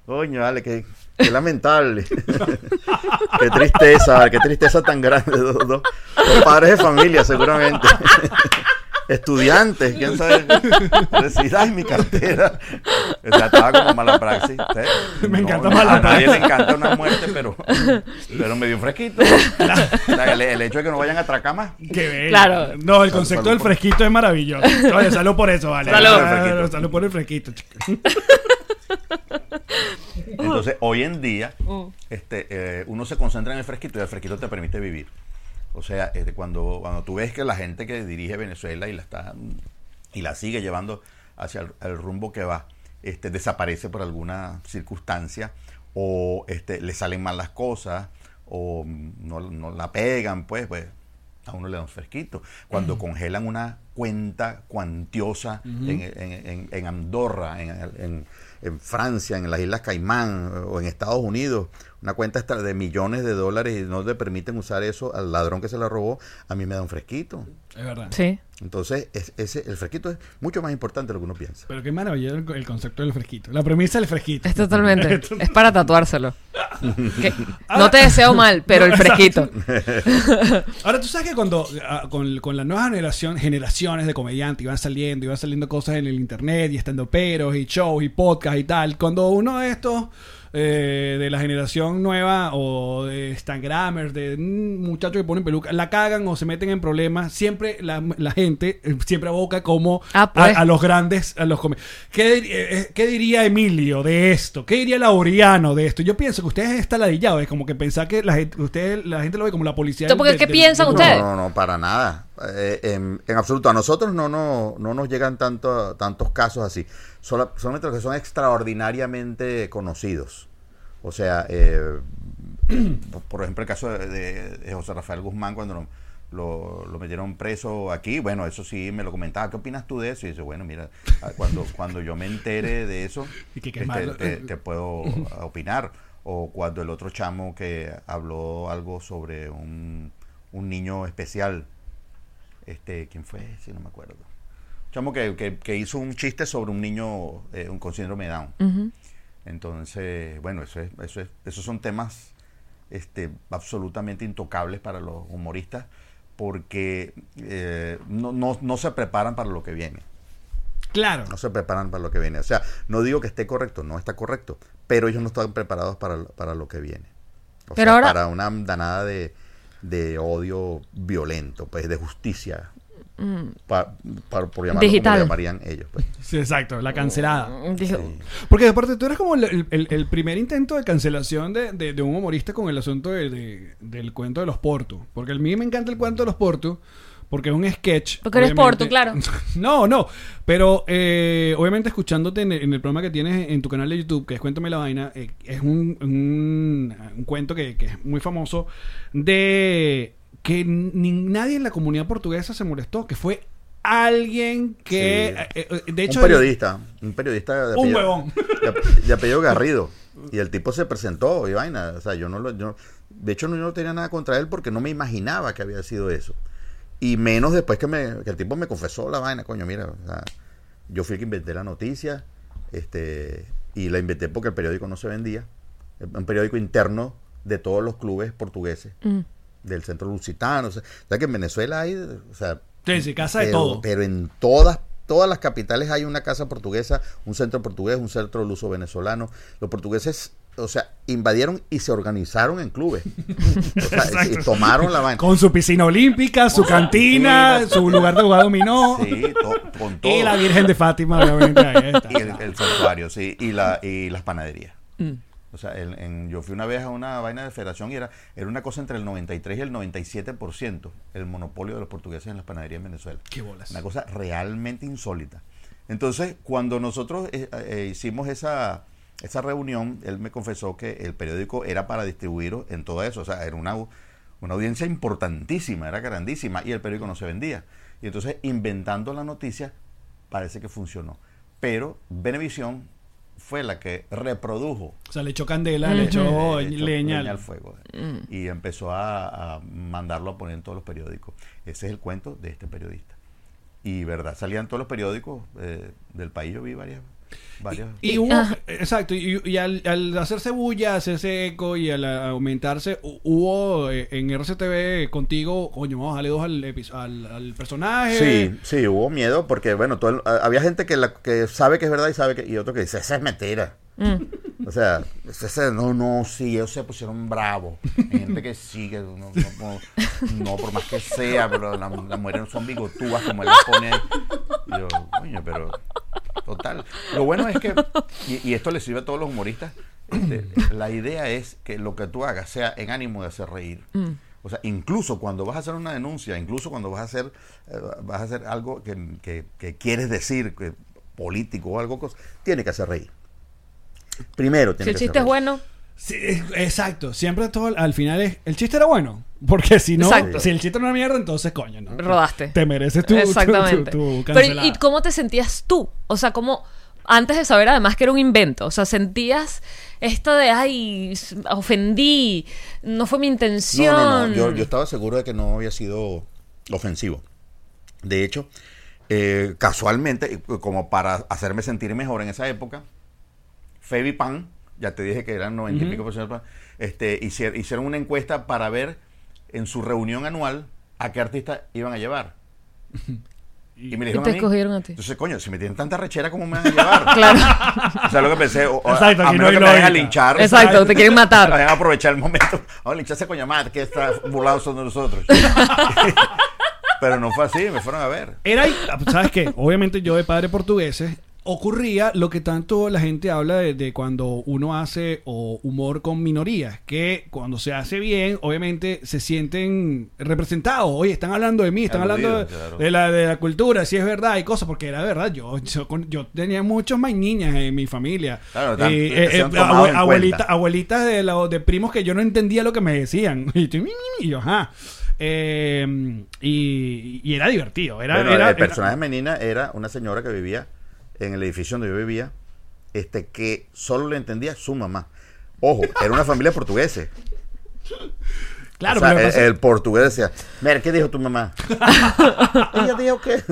Coño, vale, qué, qué lamentable. qué tristeza, vale, qué tristeza tan grande. Dos, dos- dos padres de familia, seguramente. Estudiantes, quién sabe. Decir, ay, mi cartera. O sea, estaba como mala praxis. ¿sí? Me encanta no, mala A nadie le encanta una muerte, pero, pero me dio un fresquito. O sea, el, el hecho de que no vayan a atracar más. Qué bello. Claro. No, el Salud, concepto salud del por- fresquito es maravilloso. Oye, salud por eso, vale. Salud. Ah, Salud por el fresquito. Entonces, hoy en día, Mm. este, eh, uno se concentra en el fresquito y el fresquito te permite vivir. O sea, este, cuando, cuando tú ves que la gente que dirige Venezuela y la está y la sigue llevando hacia el, el rumbo que va, este, desaparece por alguna circunstancia o este, le salen mal las cosas o no, no la pegan, pues, pues a uno le da un fresquito. Cuando congelan una cuenta cuantiosa en, en- en- en Andorra, en, en- Francia, en las Islas Caimán o en Estados Unidos, una cuenta extra de millones de dólares y no le permiten usar eso al ladrón que se la robó, a mí me da un fresquito. Es verdad. Sí. Entonces, es- ese, el fresquito es mucho más importante de lo que uno piensa. Pero qué maravilloso el, el concepto del fresquito. La premisa del fresquito. Es totalmente. es para tatuárselo. Que- no te deseo mal, pero No, el fresquito. Ahora, tú sabes que cuando ah, con, con la nueva generación, generaciones de comediantes iban saliendo, iban saliendo cosas en el internet y estando peros y shows y podcasts y tal, cuando uno de estos eh, de la generación nueva o de Instagramers, de mm, muchachos que ponen peluca, la cagan o se meten en problemas, siempre la, la gente eh, siempre aboca como Ah, pues. a, a los grandes, a los ¿Qué, eh, ¿Qué diría Emilio de esto? ¿Qué diría Laureano de esto? Yo pienso que ustedes están ladillados, es como que pensar que la gente, ustedes, la gente lo ve como la policía. Entonces, ¿por qué- piensan ustedes? No, no, no, para nada. Eh, en, en absoluto. A nosotros no, no, no nos llegan tanto, tantos casos así. Sola- solamente los que son extraordinariamente conocidos. O sea, eh, por- ejemplo, el caso de, José Rafael Guzmán cuando lo, lo- lo metieron preso aquí. Bueno, eso sí me lo comentaba. ¿Qué opinas tú de eso? Y dice, bueno, mira, ah, cuando, cuando yo me entere de eso, que este, te, te puedo opinar. O cuando el otro chamo que habló algo sobre un, un niño especial, este, ¿quién fue? Si no me acuerdo. Chamo que, que- que hizo un chiste sobre un niño eh, un, con síndrome de Down. Entonces, bueno, eso es, eso es, esos son temas este, absolutamente intocables para los humoristas porque eh, no, no, no se preparan para lo que viene. Claro. No se preparan para lo que viene. O sea, no digo que esté correcto, no está correcto, pero ellos no están preparados para, para lo que viene. O Pero sea, ahora- para una danada de, de odio violento, pues de justicia, pa- pa- por llamarlo Mm. Digital. como lo llamarían ellos. Pues. Sí, exacto, la cancelada. Dijo, Porque aparte tú eres como el, el- el primer intento de cancelación de, de- de un humorista con el asunto de- de- del cuento de los portos. Porque a mí me encanta el cuento de los portos. Porque es un sketch. Porque eres porto, claro. No, no. Pero eh, obviamente escuchándote en el, en el programa que tienes en tu canal de YouTube, que es Cuéntame la Vaina, eh, es un, un, un cuento que, que es muy famoso de que ni nadie en la comunidad portuguesa se molestó, que fue alguien que... Sí. eh, eh, de hecho, un periodista, un periodista de Un huevón. de apellido Garrido. Y el tipo se presentó y vaina. O sea, yo no lo. yo- de hecho, no, yo no tenía nada contra él porque no me imaginaba que había sido eso. Y menos después que, me, que el tipo me confesó la vaina, coño, mira, o sea, yo fui el que inventé la noticia, este, y la inventé porque el periódico no se vendía. Un periódico interno de todos los clubes portugueses, mm. del centro lusitano. O sea, o sea que en Venezuela hay, o sea, Sí, sí, casa de pero, todo. pero en todas, todas las capitales hay una casa portuguesa, un centro portugués, un centro luso venezolano. Los portugueses, o sea, invadieron y se organizaron en clubes. O sea, y tomaron la vaina. Con su piscina olímpica, su cantina, cantina. su lugar de jugar dominó. Sí, to- con todo. Y la Virgen de Fátima, obviamente. ahí está. Y el, el santuario, sí, y, la, y las panaderías. Mm. O sea, en, en- yo fui una vez a una vaina de federación y era, era una cosa entre el 93 y el 97% el monopolio de los portugueses en las panaderías en Venezuela. Qué bolas. Una cosa realmente insólita. Entonces, cuando nosotros eh, eh, hicimos esa, esa reunión, él me confesó que el periódico era para distribuirlo en todo eso. O sea, era una, una audiencia importantísima, era grandísima, y el periódico no se vendía. Y entonces, inventando la noticia, parece que funcionó. Pero Venevisión fue la que reprodujo O sea, le echó candela, le echó echó leña. al fuego. Y empezó a, a mandarlo a poner en todos los periódicos. Ese es el cuento de este periodista. Y verdad, salían todos los periódicos eh, del país, yo vi varias. Varias Y hubo, exacto, y, y al, al hacerse bulla, hacerse eco y al aumentarse, hu- hubo eh, en RCTV contigo, coño, vamos a darle dos al, al, al personaje. Sí, sí, hubo miedo porque, bueno, todo el- a- había gente que, la, que sabe que es verdad y sabe que, y otro que dice, esa es mentira. O sea, ese, no, no, sí, ellos se pusieron bravos. Hay gente que sí, que no, no, no, no, por más que sea, pero la- las mujeres no son bigotúas como él las pone. Y yo, coño, pero total. Lo bueno es que, y, y esto le sirve a todos los humoristas, este, la idea es que lo que tú hagas sea en ánimo de hacer reír. O sea, incluso cuando vas a hacer una denuncia, incluso cuando vas a hacer, eh, vas a hacer algo que, que- que quieres decir, que, político o algo, tiene que hacer reír. Primero Si tiene el que chiste hacer es bueno, Sí, exacto, siempre todo al final es, el chiste era bueno, porque si no, Exacto. si el chiste era una mierda, entonces coño, ¿no? rodaste. Te mereces tu, Exactamente. tu- tu Pero, ¿y cómo te sentías tú? O sea, ¿cómo, antes de saber además que era un invento, o sea, sentías esto de, ay, ofendí, no fue mi intención? No, no, no. Yo, yo estaba seguro de que no había sido ofensivo. De hecho, eh, casualmente, como para hacerme sentir mejor en esa época, Febi Pan, ya te dije que eran 90 y pico por ciento, este, hicieron, hicieron una encuesta para ver en su reunión anual a qué artista iban a llevar. Y me Y dijeron te a mí. escogieron a ti. Entonces, coño, si me tienen tanta rechera, ¿cómo me van a llevar? Claro. O sea, lo que pensé, o- Exacto, a no menos hay que me vayan a linchar. Exacto, te quieren matar. Vayan a aprovechar el momento. Vamos a lincharse coño madre, que está burlado son de nosotros. Pero no fue así, me fueron a ver. Era, ¿sabes qué? Obviamente yo de padre portugueses, ocurría lo que tanto la gente habla de, de cuando uno hace o humor con minorías, que cuando se hace bien, obviamente se sienten representados. Oye, están hablando de mí, están hablando de, Aludidos, claro. de la, de la cultura, si es verdad y cosas, porque era verdad. Yo, yo, yo tenía muchos más niñas en mi familia. Claro, tan- eh, han eh, en abuelita- abuelitas de, la- de primos que yo no entendía lo que me decían. Y, tú, "Mi, mi, mi", y yo, ajá. Eh, y, y era divertido. Era, era- el era- personaje Menina era una señora que vivía en el edificio donde yo vivía, este, que solo le entendía su mamá. Ojo, era una familia portuguesa. Claro, O sea, pero el, pasa- el portugués decía, mira, ¿qué dijo tu mamá? Ella dijo que...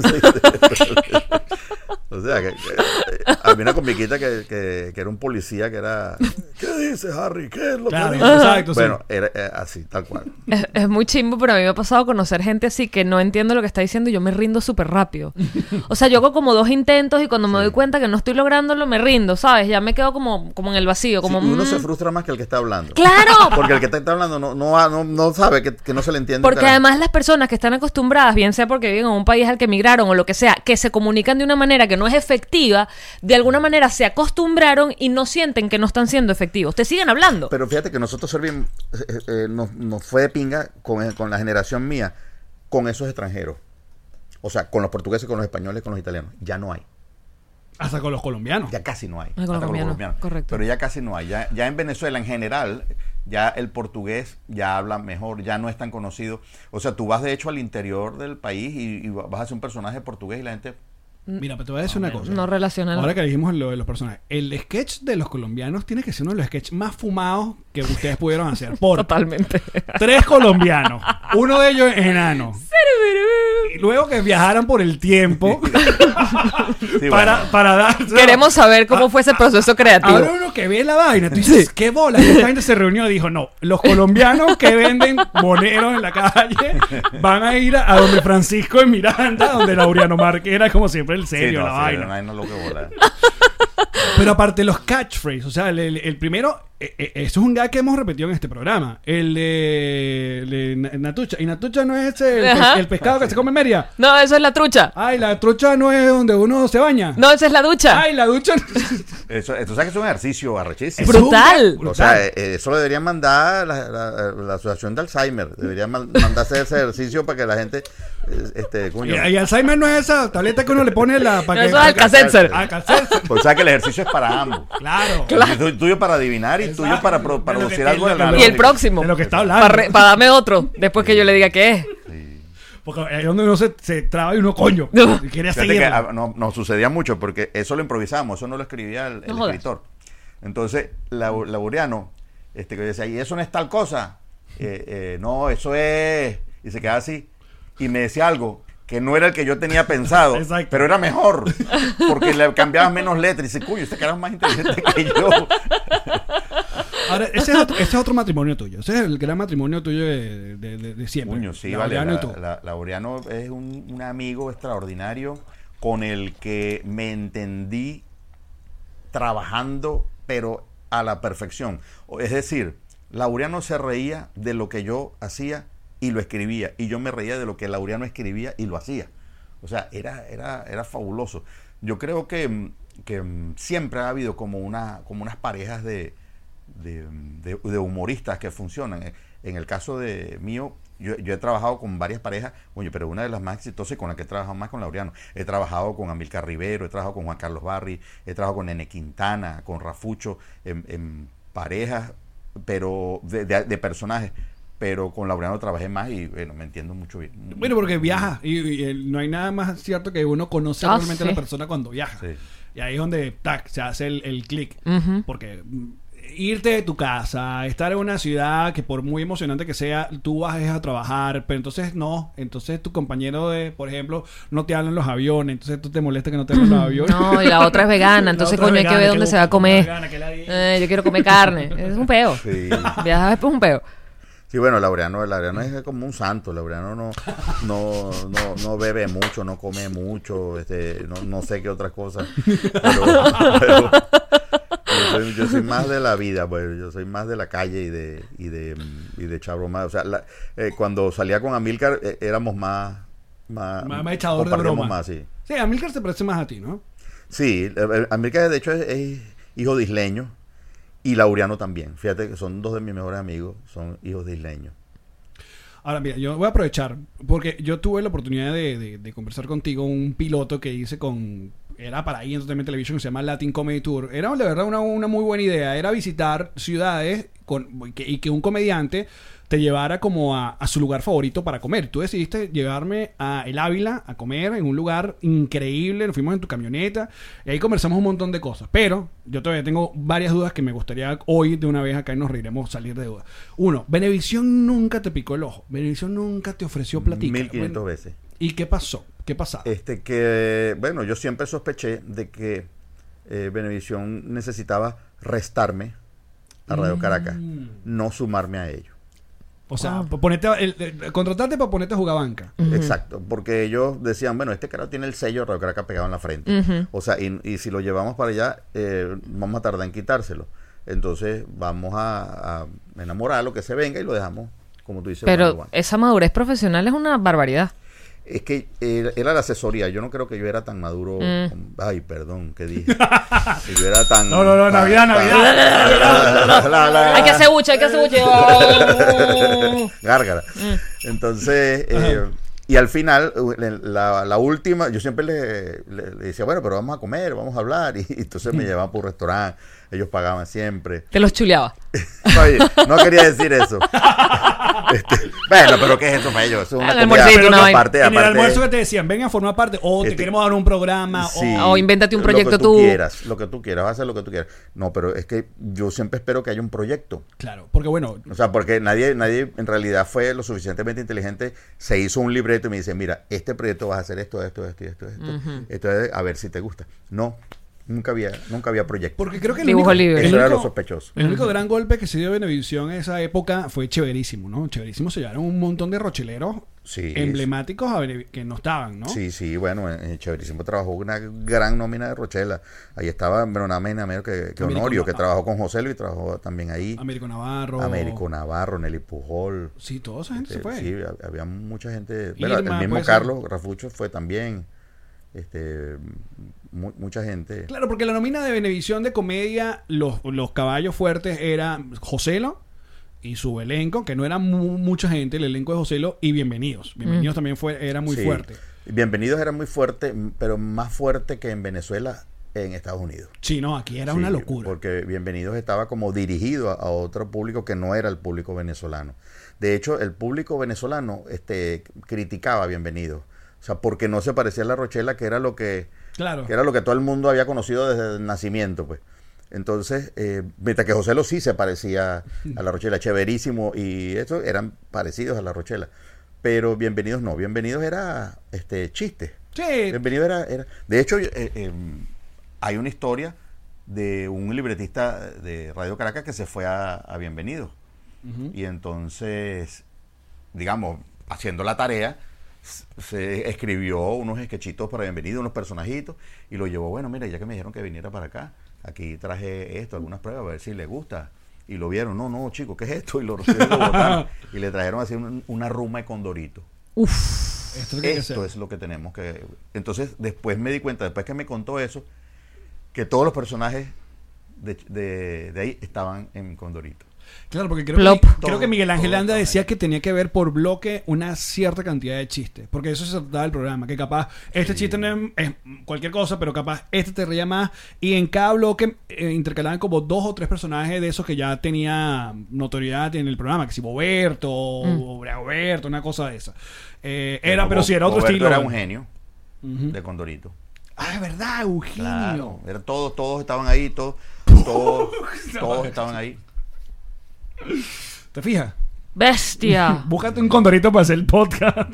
o sea, que, que- había una comiquita que, que, que era un policía que era... ¿Qué dice Harry? ¿Qué es lo Claro, que dice? exacto, sí. Bueno, era eh, así, tal cual. Es, es muy chimbo, pero a mí me ha pasado conocer gente así que no entiendo lo que está diciendo y yo me rindo súper rápido. O sea, yo hago como dos intentos y cuando me doy cuenta que no estoy lográndolo, me rindo, ¿sabes? Ya me quedo como, como en el vacío, como... Sí, y uno mm. se frustra más que el que está hablando. ¡Claro! Porque el que está hablando no, no, ha- no, no sabe que, que no se le entiende. Porque carajo. además las personas que están acostumbradas, bien sea porque viven en un país al que emigraron o lo que sea, que se comunican de una manera que no es efectiva, de alguna manera se acostumbraron y no sienten que no están siendo efectivos. Te siguen hablando. Pero fíjate que nosotros servimos, eh, eh, nos, nos fue de pinga con, con la generación mía, con esos extranjeros. O sea, con los portugueses, con los españoles, con los italianos. Ya no hay. Hasta con los colombianos. Ya casi no hay. Con los colombianos, correcto. Pero ya casi no hay. Ya, ya en Venezuela en general, ya el portugués ya habla mejor, ya no es tan conocido. O sea, tú vas de hecho al interior del país y, y vas a ser un personaje portugués y la gente... Mira, pero te voy a decir una cosa. No relacionan. Ahora que dijimos lo de los personajes, el sketch de los colombianos tiene que ser uno de los sketches más fumados que ustedes pudieron hacer. Por Totalmente. tres colombianos, uno de ellos enano. Luego que viajaran por el tiempo Sí, para, bueno. para dar. Queremos saber cómo fue ese proceso creativo. Ahora uno que ve la vaina, tú dices, qué bola, esta gente se reunió y dijo, no, los colombianos que venden boneros en la calle van a ir a, a donde Francisco en Miranda, donde Laureano Márquez era como siempre el Sí, serio, no, la sí, vaina. no hay no lo que bola. Pero aparte los catchphrases, o sea, el, el- el primero, eh, eh, eso es un gag que hemos repetido en este programa. El de, el de Na- Natucha. Y Natucha no es el, Ajá. el pescado que se come en Meria. No, eso es la trucha. Ay, la trucha no es donde uno se baña. No, esa es la ducha. Ay, la ducha. Eso, esto sabes que es un ejercicio arrechísimo. Brutal. O sea, eh, eso lo deberían mandar la, la- la asociación de Alzheimer. Deberían man- mandarse ese ejercicio para que la gente, este, y, y Alzheimer no es esa tableta que uno le pone la. Para No, que, eso es Alka-Seltzer. Alka-Seltzer. Pues que el ejercicio es para ambos. Claro. Tu- Tuyo para adivinar y tuyo para pro- para producir algo de la Y el próximo. De lo que está Para hablando. darme otro, después que yo le diga qué es. Porque ahí es donde uno se, se traba y uno coño. No. Y seguir. que ah, no- nos sucedía mucho porque eso lo improvisábamos, eso no lo escribía el, No escritor. Entonces, la- Laureano, este, que decía, y eso no es tal cosa, Eh, eh, no, eso es, y se quedaba así, y me decía algo que no era el que yo tenía pensado, Exacto. pero era mejor, porque le cambiabas menos letras, y dice, cuyo, este cara es más inteligente que yo. Ahora, ese es, otro, ese es otro matrimonio tuyo. Ese es el gran matrimonio tuyo de, de- de- de siempre. Coño, sí, vale. Laureano La, tú. la- Laureano es un, un amigo extraordinario con el que me entendí trabajando, pero a la perfección. Es decir, Laureano se reía de lo que yo hacía y lo escribía, y yo me reía de lo que Laureano escribía y lo hacía. O sea, era, era, era fabuloso. Yo creo que, mm, que mm, siempre ha habido como, una, como unas parejas de, de, de humoristas que funcionan. En- En el caso de mío, yo, he trabajado con varias parejas, coño, pero una de las más exitosas y con la que he trabajado más con Laureano. He trabajado con Amilcar Rivero, he trabajado con Juan Carlos Barri, he trabajado con Nene Quintana, con Rafucho, en, parejas, pero de- de personajes. Pero con Laureano trabajé más y bueno, me entiendo mucho bien. Bueno, porque viaja. Y, y el- no hay nada más cierto que uno conoce Ah, realmente a la persona cuando viaja. Sí. Y ahí es donde, tac, se hace el, el clic. Porque irte de tu casa, estar en una ciudad que por muy emocionante que sea, tú vas a trabajar, pero entonces no. Entonces tu compañero de, por ejemplo, no te hablan los aviones, entonces tú te molesta que no te hablan los aviones. No, y la otra es vegana, entonces coño es hay que ver vegana, dónde que se va a comer. vegana, Eh, yo quiero comer carne. Es un peo. Sí. Viajar es un peo. Sí, bueno, Laureano, Laureano es como un santo. Laureano no, no, no, no bebe mucho, no come mucho, este, no, no sé qué otras cosas. Pero, pero yo, soy, yo soy más de la vida, pues, yo soy más de la calle y de, y de, y de. O sea, la- eh, cuando salía con Amilcar eh, éramos más, más, Más, más echador de broma. más, sí. Sí, Amilcar se parece más a ti, ¿no? Sí, eh, Amilcar de hecho es, es hijo de isleño y Laureano también. Fíjate que son dos de mis mejores amigos, son hijos de isleños. Ahora, mira, yo voy a aprovechar, porque yo tuve la oportunidad de, de- de conversar contigo, un piloto que hice con... Era para ahí Entertainment Television, que se llama Latin Comedy Tour. Era, de verdad, una, una muy buena idea. Era visitar ciudades con, y que un comediante te llevara como a, a su lugar favorito para comer. Tú decidiste llevarme a El Ávila a comer en un lugar increíble. Nos fuimos en tu camioneta y ahí conversamos un montón de cosas. Pero yo todavía tengo varias dudas que me gustaría hoy de una vez acá y nos reiremos salir de dudas. Uno, Benevisión nunca te picó el ojo. Benevisión nunca te ofreció platica. 1500 Bueno, veces. ¿Y qué pasó? ¿Qué pasaba? Este que, bueno, yo siempre sospeché de que eh, Venevisión necesitaba restarme a Radio Caracas, Mm. no sumarme a ellos. O sea, pa- ponerte a- el- el- contratarte para ponerte a jugar banca. Exacto, porque ellos decían, bueno, este cara tiene el sello de Radio Caracas pegado en la frente. O sea, y, y si lo llevamos para allá, eh, vamos a tardar en quitárselo. Entonces vamos a, a enamorar lo que se venga y lo dejamos, como tú dices. Pero esa madurez profesional es una barbaridad. Es que era, era la asesoría. Yo no creo que yo era tan maduro. Mm. ay, perdón, ¿qué dije? Que yo era tan. No, no, no, Navidad, Navidad. Hay que hacer buche, hay que hacer buche. Gárgara. Entonces, eh, y al final, la, la última, yo siempre le, le- le decía, bueno, pero vamos a comer, vamos a hablar. Y, entonces me llevaban por un restaurante, ellos pagaban siempre. Te los chuleaba. Oye, no quería decir eso. Este, bueno, pero ¿qué es eso para ellos? Eso es una El comida una vaina. aparte, en el aparte- almuerzo que te decían, ven a formar parte, o te Este- queremos dar un programa, Sí, O invéntate un lo que proyecto tú tú. quieras, lo que tú quieras, vas a hacer lo que tú quieras. No, pero es que yo siempre espero que haya un proyecto. o... Claro, porque bueno, O sea, porque nadie, nadie en realidad fue lo suficientemente inteligente, se hizo un libreto y me dice, mira, este proyecto vas a hacer esto, esto, esto, y esto, esto. Esto es a ver si te gusta. No. Nunca había, nunca había proyecto. Porque creo que el Dibujo único, libre. el Eso era único- lo sospechoso. El único gran golpe que se dio de Venevisión en esa época fue Chéverísimo, ¿no? Chéverísimo se llevaron un montón de rocheleros Sí. emblemáticos a que no estaban, ¿no? Sí, sí, bueno, en, Chéverísimo trabajó una gran nómina de Rochela. Ahí estaba, nada menos que, que Américo Honorio, que trabajó con José Luis, trabajó también ahí. Américo Navarro. Américo Navarro, Nelly Pujol. Sí, toda esa gente se fue. Sí, hab- había mucha gente. Bueno, el mismo puede ser. Carlos Rafucho fue también. Este, mu- mucha gente. Claro, porque la nómina de Venevisión de comedia, los, los caballos fuertes era Joselo y su elenco, que no era mu- mucha gente, el elenco de Joselo y Bienvenidos. Bienvenidos también fue, era muy Sí. fuerte. Bienvenidos era muy fuerte, pero más fuerte que en Venezuela, en Estados Unidos. Sí, no, aquí era Sí, una locura. Porque Bienvenidos estaba como dirigido a, a otro público que no era el público venezolano. De hecho, el público venezolano este, criticaba a Bienvenidos. O sea, porque no se parecía a La Rochela, que era lo que, Claro. que era lo que todo el mundo había conocido desde el nacimiento, pues. Entonces, eh, mientras que José Lo sí se parecía a La Rochela, chéverísimo, y eso eran parecidos a La Rochela. Pero Bienvenidos no, Bienvenidos era este chiste. Sí, Bienvenido era, era- De hecho, eh, eh, hay una historia de un libretista de Radio Caracas que se fue a, a Bienvenido. Y entonces, digamos, haciendo la tarea, se escribió unos sketchitos para Bienvenido, unos personajitos, y lo llevó, bueno, mira, ya que me dijeron que viniera para acá, aquí traje esto, algunas pruebas, a ver si le gusta. Y lo vieron, no, no, chico, ¿qué es esto? Y lo, y lo botaron. y le trajeron así un- una ruma de condorito. esto es lo que hay que Esto es lo que tenemos que... Entonces, después me di cuenta, después que me contó eso, que todos los personajes de, de- de ahí estaban en Condorito. Claro, porque creo, Plop. que, creo que Miguel Ángel todo Landa estaba decía ahí. que tenía que ver por bloque una cierta cantidad de chistes. Porque eso se trataba del programa. Que capaz este chiste no es, es cualquier cosa, pero capaz este te reía más. Y en cada bloque eh, intercalaban como dos o tres personajes de esos que ya tenía notoriedad en el programa. Que si Boberto o Bragoberto, una cosa de esa. Eh, era, pero sí, era otro Roberto estilo. era un genio de Condorito. Ah, es verdad, Eugenio. Claro. Era todos, todos estaban ahí, todos, todos, todos estaban ahí. ¿Te fijas? Bestia. Búscate un condorito para hacer el podcast.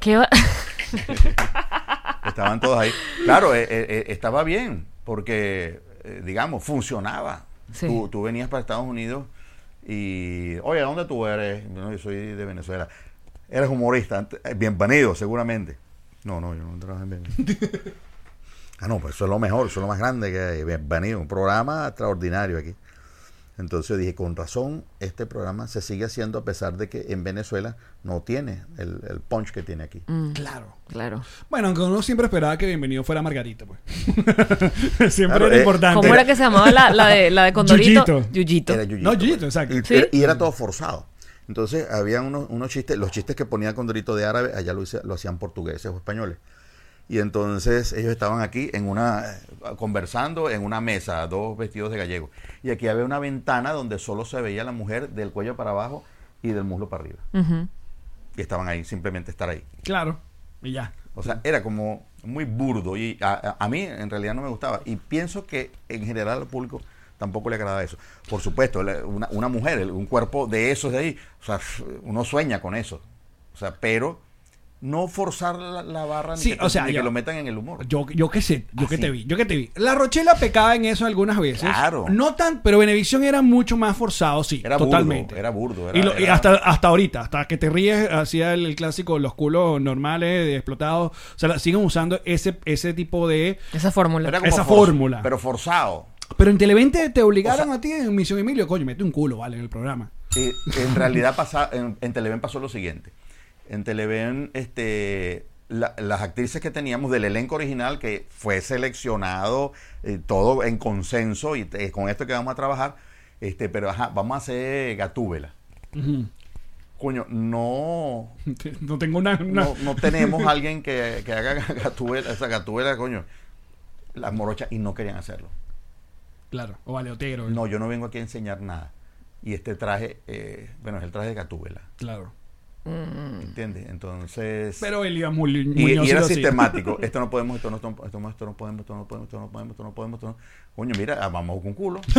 ¿Qué va- Estaban todos ahí. Claro, eh, eh, eh, estaba bien, porque, eh, digamos, funcionaba. Sí. Tú, tú venías para Estados Unidos y, oye, ¿de dónde tú eres? No, yo soy de Venezuela. Eres humorista, bienvenido, seguramente. No, no, yo no trabajo en bienvenido. ah, no, pues eso es lo mejor, eso es lo más grande que hay. Bienvenido, un programa extraordinario aquí. Entonces dije, con razón, este programa se sigue haciendo a pesar de que en Venezuela no tiene el, el punch que tiene aquí. claro. Claro. Bueno, aunque uno siempre esperaba que bienvenido fuera Margarita, pues. siempre Claro, era eh, importante. ¿Cómo era que se llamaba la, la de, la de Condorito? Yuyito. Yuyito. Era Yuyito, No, Yuyito, pues. exacto. Y, Sí. era, y era todo forzado. Entonces, había unos, unos chistes, los chistes que ponía Condorito de árabe, allá lo, hice- lo hacían portugueses o españoles. Y entonces ellos estaban aquí en una conversando en una mesa, dos vestidos de gallego. Y aquí había una ventana donde solo se veía la mujer del cuello para abajo y del muslo para arriba. Y estaban ahí, simplemente estar ahí. Claro. Y ya. O sea, era como muy burdo y a, a- mí en realidad no me gustaba. Y pienso que en general al público tampoco le agrada eso. Por supuesto, una, una mujer, un cuerpo de esos de ahí, o sea, uno sueña con eso. O sea, pero no forzar la, la barra ni, Sí, que, o sea, ni que lo metan en el humor. Yo, yo qué sé, yo que Así. te vi, yo que te vi. La Rochela pecaba en eso algunas veces. Claro. No tan, pero Venevisión era mucho más forzado, sí, Era totalmente. burdo, era burdo. Era, y, lo- y hasta, hasta ahorita, hasta que te ríes, hacía el, el clásico, los culos normales, de explotados. O sea, la- siguen usando ese, ese tipo de. Esa fórmula. esa fórmula. Pero forzado. Pero en Televente te obligaron O sea- a ti en Misión Emilio, coño, mete un culo, vale, en el programa. Eh, en realidad pasa, en, en Televen pasó lo siguiente. En Televen, este, la- las actrices que teníamos del elenco original, que fue seleccionado, eh, todo en consenso, y eh, con esto que vamos a trabajar, este, pero ajá, vamos a hacer Gatúbela. Coño, no, No tengo una. una- no, no tenemos alguien que, que haga Gatúbela, esa Gatúbela, coño, las morochas, y no querían hacerlo. Claro, o vale, Otero. No, yo no vengo aquí a enseñar nada. Y este traje, eh, bueno, es el traje de Gatúbela. Claro. ¿Entiendes? Entonces. Pero él iba muy. y, Muñoz y era sistemático. Esto no podemos, esto no, esto, no, esto no podemos, esto no podemos, esto no podemos, esto no podemos, esto no podemos, esto no. Coño, mira, ah, vamos con culo.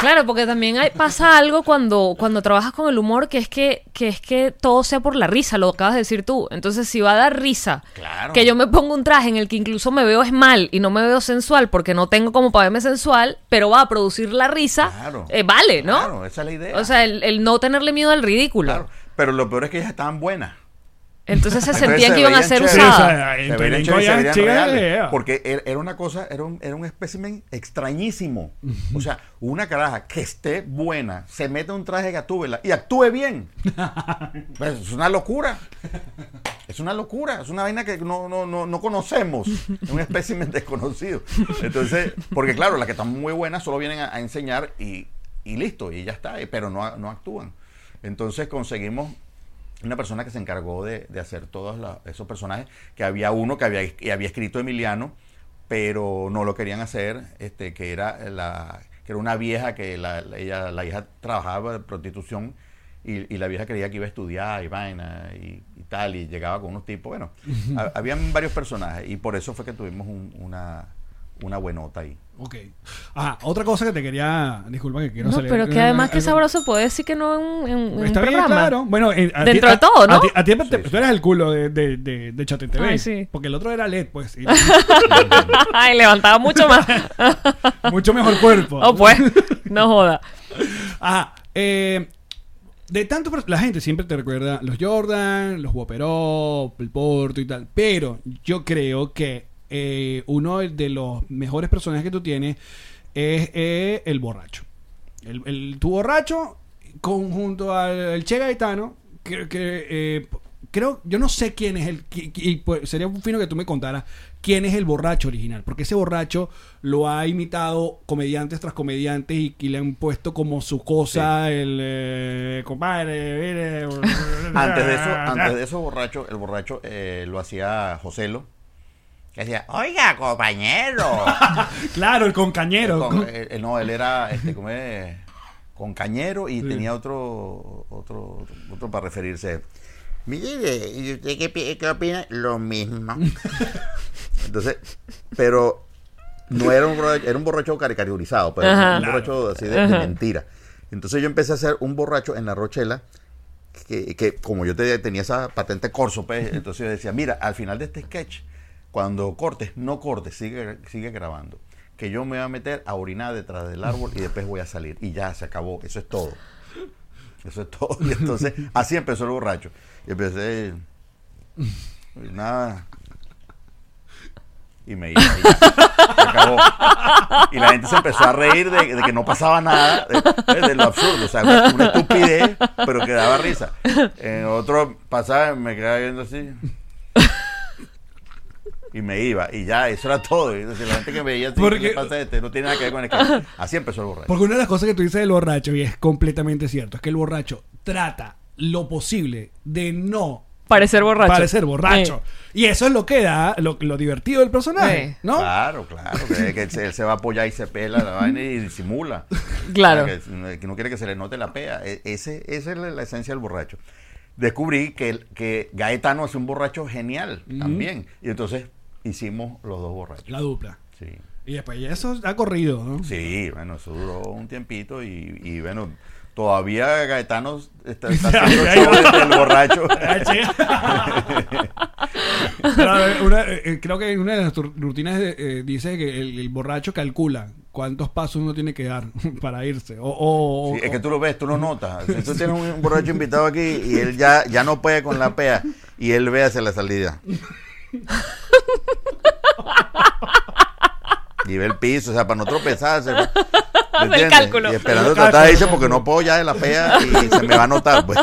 Claro, porque también hay- pasa algo cuando, cuando trabajas con el humor que es que, que es que todo sea por la risa, lo acabas de decir tú. Entonces, si va a dar risa, Claro. que yo me pongo un traje en el que incluso me veo es mal y no me veo sensual porque no tengo como para verme sensual, pero va a producir la risa, Claro. eh, vale, ¿no? Claro, esa es la idea. O sea, el, el no tenerle miedo al ridículo. Claro. Pero lo peor es que ellas estaban buenas. Entonces se Entonces sentían se que iban a ser chéveres. Sí, o usadas. sea, Se veían se veían reales. de- Porque era, era una cosa, era un, era un espécimen extrañísimo. O sea, una caraja que esté buena, se mete un traje de gatúbela y actúe bien. Pues, es una locura. Es una locura. Es una vaina que no, no, no, no conocemos. Es un espécimen desconocido. Entonces, porque claro, las que están muy buenas solo vienen a, a enseñar y, y listo, y ya está, eh, pero no, no actúan. Entonces conseguimos una persona que se encargó de, de hacer todos la- esos personajes, que había uno que había, que había escrito Emiliano, pero no lo querían hacer, este, que era la que era una vieja que la, la- ella, la hija trabajaba de prostitución y, y la vieja creía que iba a estudiar y vaina y, y tal, y llegaba con unos tipos, bueno, ha- habían varios personajes y por eso fue que tuvimos un- una, una buenota ahí. Ok. Ajá, otra cosa que te quería. Disculpa que quiero No, salir. pero que además que sabroso puede decir que no en un, en un Está bien, programa. claro. Bueno, en- a Dentro ti- de todo, ¿no? A ti, a ti te- Sí, sí. tú eres el culo de, de, de, de Chote TV. Ay, sí. Porque el otro era LED, pues. y- Ay, levantaba mucho más. mucho mejor cuerpo. oh, pues, no joda. Ajá. eh, de tanto, la gente siempre te recuerda los Jordan, los Whopperop, el Porto y tal. Pero yo creo que eh, uno de los mejores personajes que tú tienes es eh, el borracho. El, el- tu borracho, conjunto al el Che Gaetano, que, que, eh, creo, yo no sé quién es el, y pues, sería un fino que tú me contaras quién es el borracho original, porque ese borracho lo ha imitado comediantes tras comediantes y, y le han puesto como su cosa, el eh, compadre, mire, Antes de eso, antes de eso borracho, el borracho eh, lo hacía Joselo, que decía, oiga, compañero. Claro, el concañero. Con- eh, eh, no, él era este, como es, con cañero y tenía otro, otro, otro para referirse. Mire, ¿y usted qué, qué opina? Lo mismo. Entonces, pero no era un borracho, era un borracho caricaturizado, pero Ajá. un borracho así de, mentira. Entonces yo empecé a hacer un borracho en la Rochela, que, que como yo te- tenía esa patente corso, pues, entonces yo decía, mira, al final de este sketch, cuando cortes, no cortes, sigue, sigue grabando. Que yo me voy a meter a orinar detrás del árbol y después voy a salir. Y ya, se acabó. Eso es todo. Eso es todo. Y entonces, así empezó el borracho. Y empecé. nada. Y me iba. y se acabó. Y la gente se empezó a reír de, de que no pasaba nada, de, de lo absurdo. O sea, una, una estupidez, pero que daba risa. En otro pasaba, me quedaba viendo así. Y me iba. Y ya, eso era todo. Y entonces, la gente que me veía así, Porque- ¿qué le pasa a este? No tiene nada que ver con el. Así empezó el borracho. Porque una de las cosas que tú dices del borracho, y es completamente cierto, es que el borracho trata lo posible de no Parecer borracho. parecer borracho. Y eso es lo que da lo, lo divertido del personaje, Sí. ¿no? Claro, claro. Que, que él, se, él se va a apoyar y se pela la vaina y disimula. Claro. O sea, que, que no quiere que se le note la pea. E- Ese, esa es la, la esencia del borracho. Descubrí que, que Gaetano es un borracho genial también. Y entonces hicimos los dos borrachos. La dupla. Sí. Y después ya eso ha corrido, ¿no? Sí, bueno, eso duró un tiempito y, y bueno, todavía Gaetano está, está haciendo del borracho. Ah. Pero, una- eh, creo que en una de las rutinas eh, dice que el, el borracho calcula cuántos pasos uno tiene que dar para irse. O, o- Sí, es que tú lo ves, tú lo notas. Si tú tienes un, un borracho invitado aquí y él ya, ya no puede con la pea y él ve hacia la salida. Y ve el piso, o sea, para no tropezarse. ¿me entiendes? cálculo. Y esperando El tratar de irse porque no puedo ya de la pea y se me va a notar, pues.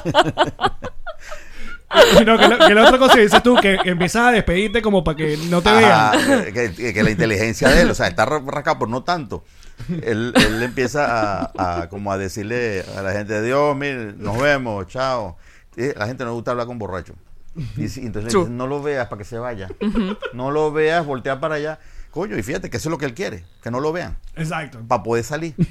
No, que, lo- que la otra cosa que dices tú, que empiezas a despedirte como para que no te Ajá, vean. que, la inteligencia de él, o sea, está ra- rascado, pero no tanto. Él, él empieza a, a como a decirle a la gente, Dios, mire, nos vemos, chao. Y la gente no gusta hablar con borracho. Entonces le True. dicen, no lo veas para que se vaya. No lo veas, voltea para allá. Coño, y fíjate que eso es lo que él quiere, que no lo vean, Exacto. para poder salir.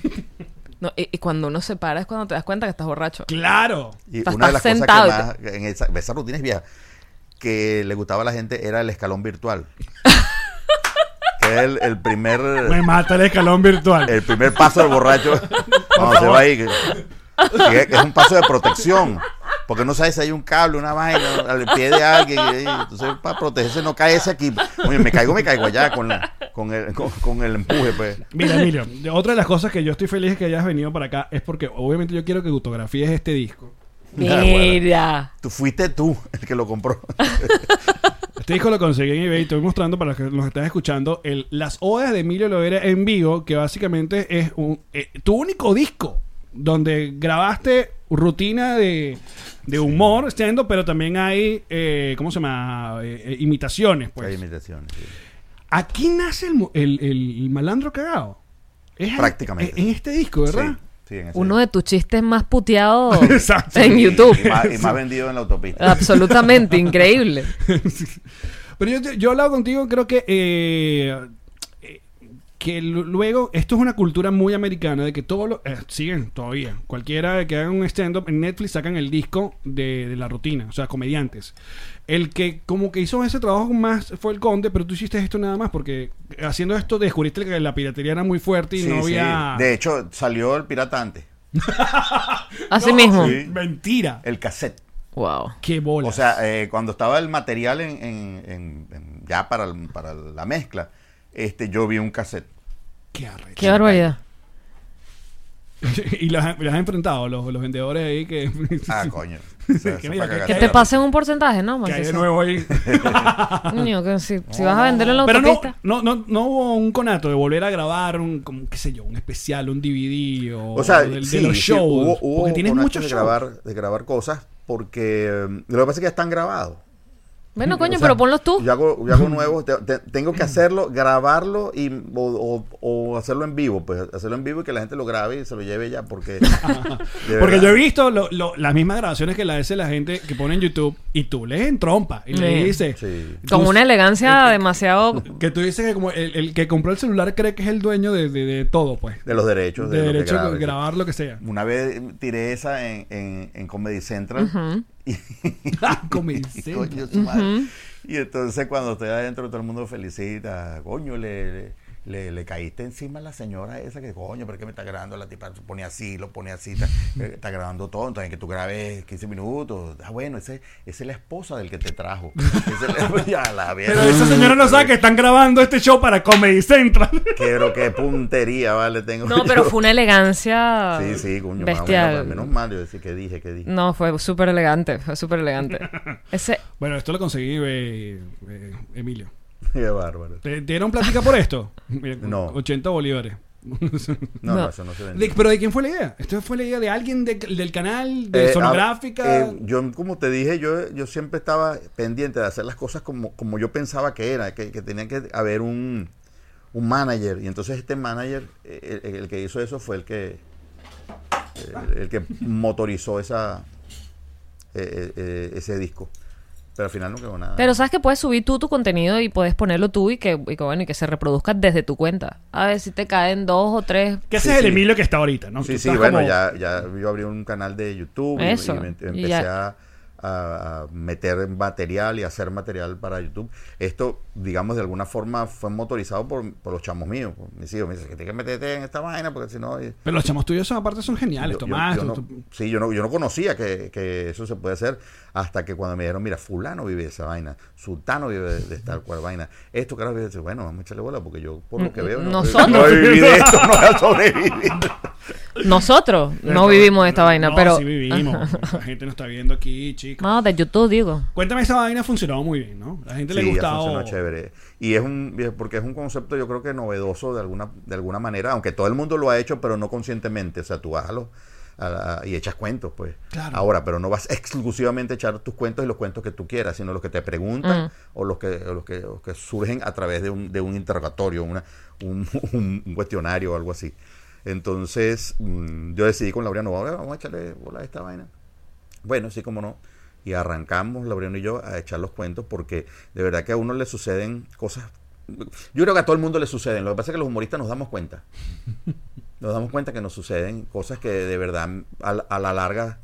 No, y, y cuando uno se para es cuando te das cuenta que estás borracho. Claro. Y Estás- una de las cosas que más, en esa, esa rutina es vieja, que le gustaba a la gente era el escalón virtual. que es el, el primer... Me mata el escalón virtual. el primer paso del borracho Cuando se va ahí, que, que- que es un paso de protección. Porque no sabes si hay un cable, una vaina al pie de alguien. y- entonces, para protegerse, no cae ese aquí. Oye, me caigo, me caigo allá con, la- con, el, con, con el empuje, pues. Mira, Emilio, otra de las cosas que yo estoy feliz de que hayas venido para acá es porque obviamente yo quiero que autografíes este disco. Mira. Tú fuiste tú el que lo compró. Este disco lo conseguí en eBay. Estoy mostrando para los que nos están escuchando el, las odas de Emilio Lovera en vivo, que básicamente es un, eh, tu único disco donde grabaste rutina de, de humor, stand pero también hay, eh, ¿cómo se llama? Eh, eh, imitaciones, pues. Hay imitaciones. sí. Aquí nace el, mo- el- el malandro cagado. Es Prácticamente. En este disco, ¿verdad? Sí, sí, en ese- Uno de tus chistes más puteados Exacto. en YouTube. Y más, y más vendido en la autopista. Absolutamente increíble. Pero yo, te- yo he hablado contigo, creo que eh, que lu- luego esto es una cultura muy americana de que todos los eh, siguen todavía cualquiera que haga un stand up en Netflix sacan el disco de, de la rutina, o sea, comediantes. El que como que hizo ese trabajo más fue el Conde, pero tú hiciste esto nada más porque haciendo esto descubriste que la piratería era muy fuerte y Sí, no sí. había De hecho, salió el pirata antes. Así No, mismo. sí. Mentira. El cassette. Wow. Qué bola. O sea, eh, cuando estaba el material en, en- en- en- ya para, el- para la mezcla, este, yo vi un cassette. Qué arrecho. Qué barbaridad. y los, has- los has enfrentado los, los vendedores ahí que Ah, coño. O sea, Que mira, te pasen un porcentaje, ¿no? que hay de nuevo ahí. Coño, que si, si vas a venderlo en la Pero no, autopista. no, no, no hubo un conato de volver a grabar un, como, qué sé yo, un especial, un DVD o, O sea, del- de, sí, los sí, shows. hubo, hubo porque tienes muchos de shows. grabar, de grabar cosas porque eh, lo que pasa es que ya están grabados. Bueno, coño, O sea, pero ponlos tú. Yo hago, yo hago nuevos, te- te- tengo que hacerlo, grabarlo y, o, o- o hacerlo en vivo, pues hacerlo en vivo y que la gente lo grabe y se lo lleve ya, porque... de Porque yo he visto lo- lo- las mismas grabaciones que la hace la gente que pone en YouTube y tú lees en trompa y le dices Sí. Con una elegancia demasiado. que tú dices que como el, el que compró el celular cree que es el dueño de, de- de todo, pues. De los derechos. De lo que derecho a grabar lo que sea. Una vez tiré esa en, en, en Comedy Central. Comedy coño, su madre. Y entonces cuando estoy adentro todo el mundo felicita. Coño, le, le, le caíste encima a la señora esa que coño, pero que me está grabando la tipa, lo pone así, lo pone así, está, eh, está grabando todo, entonces que tú grabes 15 minutos. Ah, bueno, ese, esa es la esposa del que te trajo. Es ya, la Pero esa señora no sabe que están grabando este show para Comedy Central. Pero qué puntería, vale, tengo No, yo. pero fue una elegancia Sí, sí, coño, más o bestial. menos, menos mal, yo decía que dije, que dije. No, fue súper elegante, fue súper elegante. Ese, Bueno, esto lo conseguí, eh, eh, Emilio. Qué bárbaro. ¿Te dieron plática por esto? Mira, No. 80 bolívares. No, no, No. eso no se De- vende. ¿Pero de quién fue la idea? ¿Esto fue la idea de alguien de- del canal, de Eh, sonográfica? ah, eh, yo, como te dije, yo, yo siempre estaba pendiente de hacer las cosas como, como yo pensaba que era, que, que tenía que haber un, un manager. Y entonces este manager, eh, el, el que hizo eso fue el que, el, el que motorizó esa, eh, eh, ese disco. Pero al final no quedó nada. pero sabes que puedes subir tú tu contenido y puedes ponerlo tú y que, y que, bueno, y que se reproduzca desde tu cuenta. A ver si te caen dos o tres. que ese sí, es el sí. Emilio que está ahorita, ¿no? Sí, sí, bueno, como- ya, ya yo abrí un canal de YouTube y- Eso, y, me- y empecé ya. a, a- meter material y hacer material para YouTube. Esto, digamos, de alguna forma fue motorizado por, por los chamos míos. por mis hijos me dicen que tienes que meterte en esta vaina porque si no... eh, Pero los chamos tuyos son, aparte son geniales, yo- yo- Tomás. yo tú- no- tú- sí, yo no, yo no conocía que, que eso se puede hacer hasta que cuando me dijeron, mira, fulano vive de esa vaina, sultano vive de, de esta cual vaina, esto claro vive de bueno, vamos a echarle bola porque yo por lo que veo no, Nosotros. no he vivido de esto, no voy a sobrevivir. Nosotros no vivimos de esta vaina, No, pero. sí vivimos. La gente nos está viendo aquí, chicos. No, de YouTube digo. Cuéntame, esa vaina ha funcionado muy bien, ¿no? La gente le Sí, ha ha gustado. funcionado chévere. Y es un, porque es un concepto, yo creo que novedoso de alguna, de alguna manera, aunque todo el mundo lo ha hecho, pero no conscientemente. O sea, tú vas a lo- a y echas cuentos, pues. Claro. Ahora, pero no vas exclusivamente a echar tus cuentos y los cuentos que tú quieras, sino los que te preguntan Mm. o los que, o los que, los que surgen a través de un, de un interrogatorio, una, un, un- un cuestionario o algo así. Entonces, mm, yo decidí con Laureano, "Bueno, vamos a echarle bola a esta vaina. Bueno, sí, como no. Y arrancamos, Laureano y yo, a echar los cuentos porque de verdad que a uno le suceden cosas. Yo creo que a todo el mundo le suceden. Lo que pasa es que los humoristas nos damos cuenta. Nos damos cuenta que nos suceden cosas que de verdad a, la- a la larga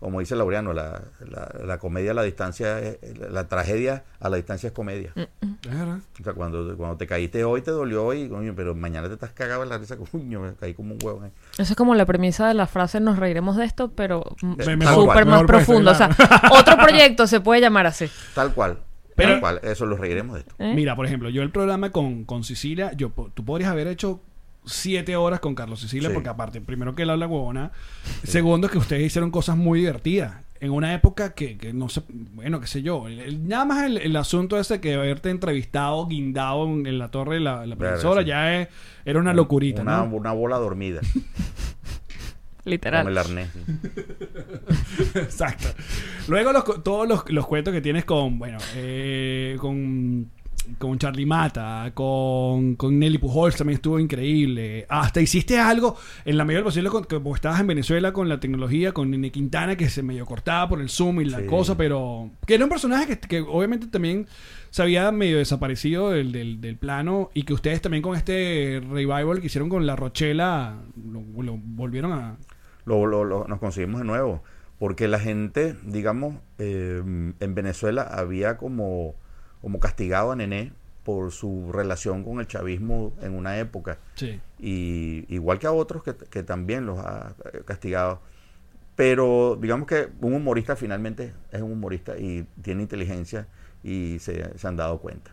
como dice Laureano, la, la, la comedia a la distancia, la tragedia a la distancia es comedia. Mm. Es verdad. O sea, cuando, cuando te caíste hoy te dolió hoy, coño, pero mañana te estás cagado en la risa, coño, me caí como un huevo. ahí. Eso es como la premisa de la frase nos reiremos de esto, pero mm, súper cual. más mejor profundo. O sea, claro. otro proyecto se puede llamar así. Tal cual, Pero- tal cual, eso lo reiremos de esto. ¿eh? Mira, por ejemplo, yo el programa con, con Sicilia, yo, tú podrías haber hecho siete horas con Carlos Sicilia, Sí. porque aparte, primero que él habla huevona, segundo que ustedes hicieron cosas muy divertidas. En una época que, que no sé, bueno, qué sé yo, el- el- nada más el, el asunto ese que haberte entrevistado, guindado en, en la torre de la, la profesora, sí. ya es- era una locurita, una, ¿no? una bola dormida Literal. con el arnés. sí. Exacto. Luego los, todos los, los cuentos que tienes con, bueno, eh, con, con Charlie Mata, con, con Nelly Pujols también estuvo increíble. Hasta hiciste algo en la medida del posible, con- como estabas en Venezuela con la tecnología, con Nene Quintana, que se medio cortaba por el Zoom y la Sí. cosa, pero que era un personaje que, que obviamente también se había medio desaparecido del, del, del plano y que ustedes también con este revival que hicieron con La Rochela lo, lo volvieron a... lo, lo- lo- nos conseguimos de nuevo. Porque la gente, digamos, eh, en Venezuela había como, como castigado a Nené por su relación con el chavismo en una época. Sí. Y igual que a otros que, que también los ha eh, castigado. Pero digamos que un humorista finalmente es un humorista y tiene inteligencia y se, se han dado cuenta.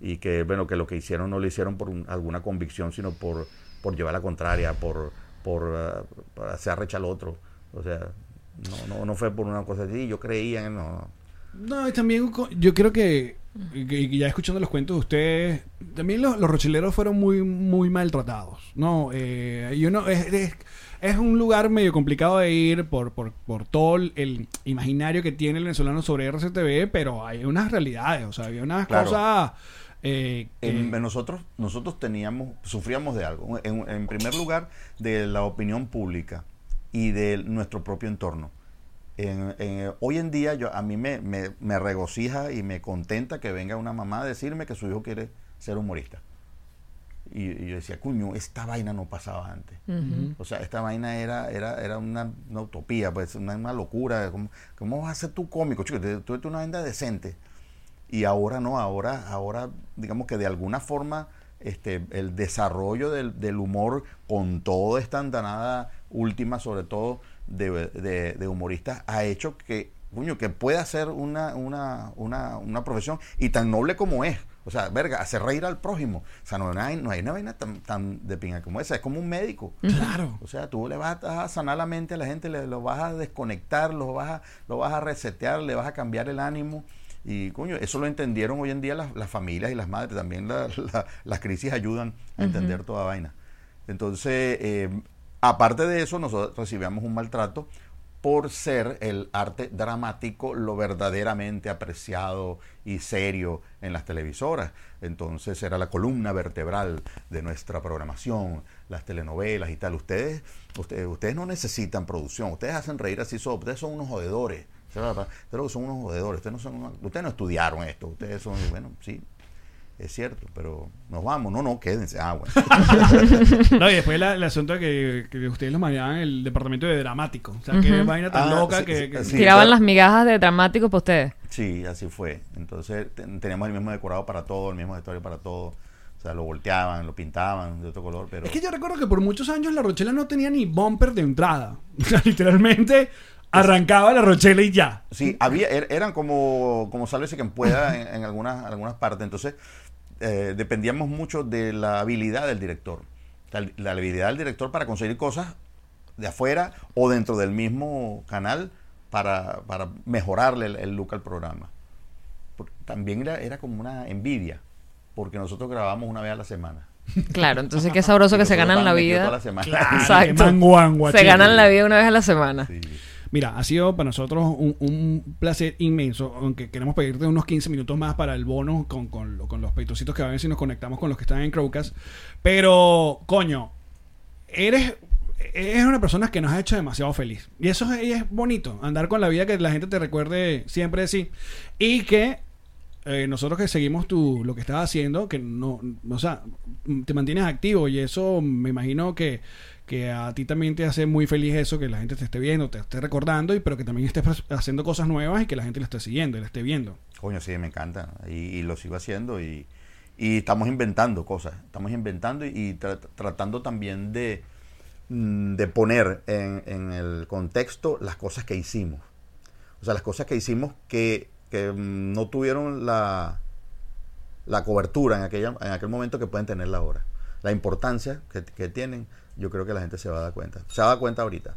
Y que, bueno, que lo que hicieron no lo hicieron por un- alguna convicción, sino por, por llevar la contraria, por, por, por hacer arrecha al otro. O sea, no, no, no fue por una cosa así, yo creía en no. No, y también yo creo que, que ya escuchando los cuentos de ustedes, también los, los rocheleros fueron muy muy maltratados, ¿no? Eh, y uno es, es, es un lugar medio complicado de ir por, por, por todo el, imaginario que tiene el venezolano sobre RCTV, pero hay unas realidades, o sea, había unas Claro. cosas... eh, que- En- en nosotros, nosotros teníamos, sufríamos de algo. En, en primer lugar, de la opinión pública y de nuestro propio entorno. En- en- hoy en día yo, a mí me, me- me regocija y me contenta que venga una mamá a decirme que su hijo quiere ser humorista. Y, y yo decía, cuño, esta vaina no pasaba antes. O sea, esta vaina era, era, era una, una utopía, pues una, una locura. ¿Cómo, ¿Cómo vas a ser tú cómico, chico? Tú eres una vaina decente. Y ahora no, ahora, ahora digamos que de alguna forma este, el desarrollo del, del humor con toda esta andanada última, sobre todo de, de- de humoristas, ha hecho que, coño, que pueda ser una, una, una, una profesión y tan noble como es. O sea, verga, hacer reír al prójimo. O sea, no, hay, no hay una vaina tan, tan de pinga como esa. Es como un médico. Claro. O sea, tú le vas a sanar la mente a la gente, le, lo vas a desconectar, lo vas a, lo vas a resetear, le vas a cambiar el ánimo. Y coño, eso lo entendieron hoy en día las, las familias y las madres. También la- la- las crisis ayudan a entender toda vaina. Entonces, eh, aparte de eso, nosotros recibíamos un maltrato por ser el arte dramático lo verdaderamente apreciado y serio en las televisoras. Entonces era la columna vertebral de nuestra programación, las telenovelas y tal. Ustedes, ustedes, ustedes no necesitan producción, ustedes hacen reír así solo, ustedes son unos jodedores. Son unos jodedores, ustedes no, son, ustedes no estudiaron esto, ustedes son, bueno, sí, es cierto, pero nos vamos, no, no, quédense. Ah, bueno. No, y después la- el asunto de que, que ustedes los manejaban en el departamento de dramático. O sea, que vaina tan Ah, loca sí, que... sí, que- sí. Tiraban claro. las migajas de dramático para ustedes. Sí, así fue. Entonces ten- teníamos el mismo decorado para todo, el mismo vestuario para todo. O sea, lo volteaban, lo pintaban de otro color, pero... Es que yo recuerdo que por muchos años la Rochela no tenía ni bumper de entrada. O sea, literalmente arrancaba la Rochela y ya. Sí, había, er- eran como, como sálvese quien pueda en, en algunas, algunas partes. Entonces, eh, dependíamos mucho de la habilidad del director. La habilidad del director para conseguir cosas de afuera o dentro del mismo canal para, para mejorarle el, el look al programa. Por- También era, era como una envidia, porque nosotros grabábamos una vez a la semana. Claro, entonces qué sabroso que se ganan la vida. toda la semana. Claro, Exacto. manguangua, Se chico. ganan la vida una vez a la semana. Sí. Mira, ha sido para nosotros un, placer inmenso, aunque queremos pedirte unos 15 minutos más para el bono con, con, lo- con los peitocitos que van a ver si nos conectamos con los que están en Crowcast. Pero, coño, eres, eres una persona que nos ha hecho demasiado feliz. Y eso es, es bonito, andar con la vida que la gente te recuerde siempre así. Y que eh, nosotros que seguimos tu, lo que estás haciendo, que no, o sea, te mantienes activo y eso me imagino que, que a ti también te hace muy feliz eso, que la gente te esté viendo, te esté recordando, y pero que también estés haciendo cosas nuevas y que la gente lo esté siguiendo y la esté viendo. Coño, sí, me encanta. Y, lo sigo haciendo y, y estamos inventando cosas. Estamos inventando y, y tra- tratando también de, mm, de poner en, en el contexto las cosas que hicimos. O sea, las cosas que hicimos que, que, mm, no tuvieron la, la cobertura en, aquella, en aquel momento que pueden tenerla ahora. La importancia que, que tienen, yo creo que la gente se va a dar cuenta. Se va a dar cuenta ahorita.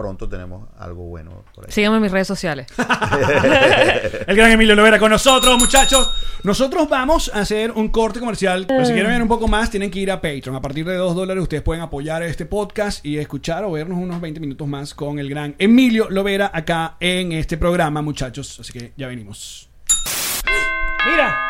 Pronto tenemos algo bueno por ahí. Síganme en mis redes sociales. El gran Emilio Lovera con nosotros, muchachos. Nosotros vamos a hacer un corte comercial. Pero si quieren ver un poco más, tienen que ir a Patreon. A partir de 2 dólares, ustedes pueden apoyar este podcast y escuchar o vernos unos 20 minutos más con el gran Emilio Lovera acá en este programa, muchachos. Así que ya venimos. Mira,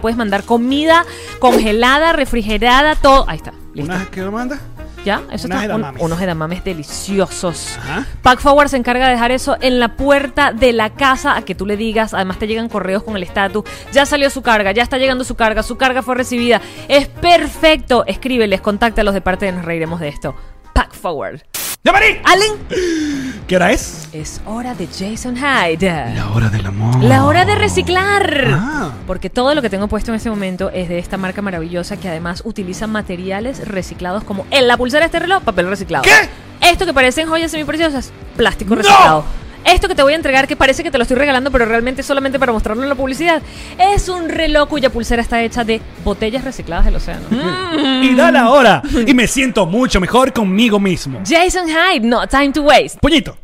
puedes mandar comida congelada, refrigerada, todo. Ahí está, listo. ¿Unas que lo mandas? ¿Ya? Eso unas está. un- edamames. unos edamames deliciosos. Ajá. Pack Forward se encarga de dejar eso en la puerta de la casa a que tú le digas. Además, te llegan correos con el estatus. Ya salió su carga, ya está llegando su carga, su carga fue recibida. Es perfecto. Escríbeles, contáctalos de parte de Nos Reiremos de esto. Pack Forward. ¡Llamarí! Allen, ¿Qué hora es? es hora de Jason Hyde. La hora del amor. La hora de reciclar. Ah. Porque todo lo que tengo puesto en este momento es de esta marca maravillosa que además utiliza materiales reciclados como en la pulsera de este reloj, papel reciclado. ¿Qué? Esto que parecen joyas semipreciosas, plástico ¡No! Esto que te voy a entregar, que parece que te lo estoy regalando, pero realmente es solamente para mostrarlo en la publicidad, es un reloj cuya pulsera está hecha de botellas recicladas del océano. Y da la hora. Y me siento mucho mejor conmigo mismo. Jason Hyde, no time to waste. Puñito.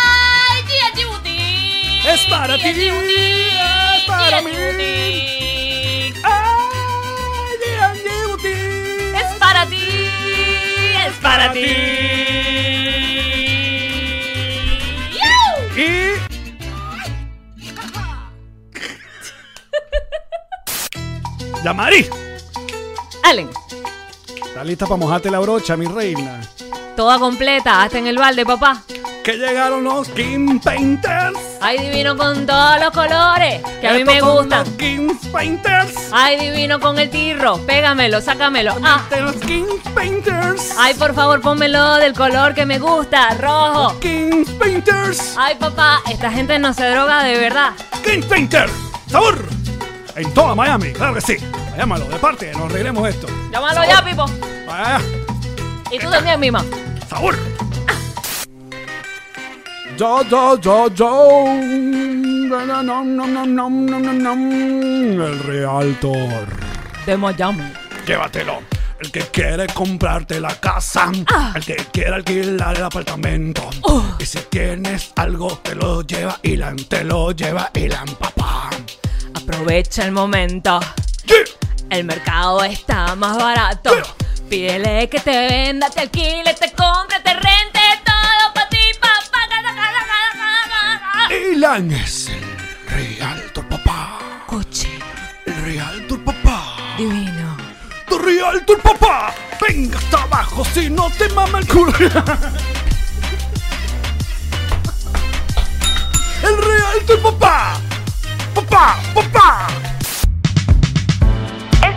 Es para ti, es para mí. Es para ti, es para ti. Y. Yamari, Allen, ¿estás lista para mojarte la brocha, mi reina? Toda completa, hasta en el balde, papá. Que llegaron los King Painters. Ay, divino con todos los colores, que a mí Estos me son gustan. Los King Painters. Ay, divino con el tirro, pégamelo, sácamelo. Ah. De los King Painters. Ay, por favor, pónmelo del color que me gusta, rojo. King Painters. Ay, papá, esta gente no se droga de verdad. King Painter. Sabor. En toda Miami, claro que sí. Llámalo, de parte, nos reiremos esto. Llámalo ya, Pipo. Vaya, y tú también, Mima. ¡Sabor! Yo, yo, yo, yo. El Realtor de Miami. Llévatelo. El que quiere comprarte la casa. Ah. El que quiere alquilar el apartamento. Oh. Y si tienes algo, te lo lleva Ilan. Te lo lleva Ilan, papá. Aprovecha el momento. Yeah. El mercado está más barato. Yeah. Pídele que te venda, te alquile, te compre, te rente todo para ti, papá. Ilan es el Realtor, papá. Coche El Realtor, papá. divino. tu papá. Venga hasta abajo si no te mama el culo. El real tu papá. Papá, papá.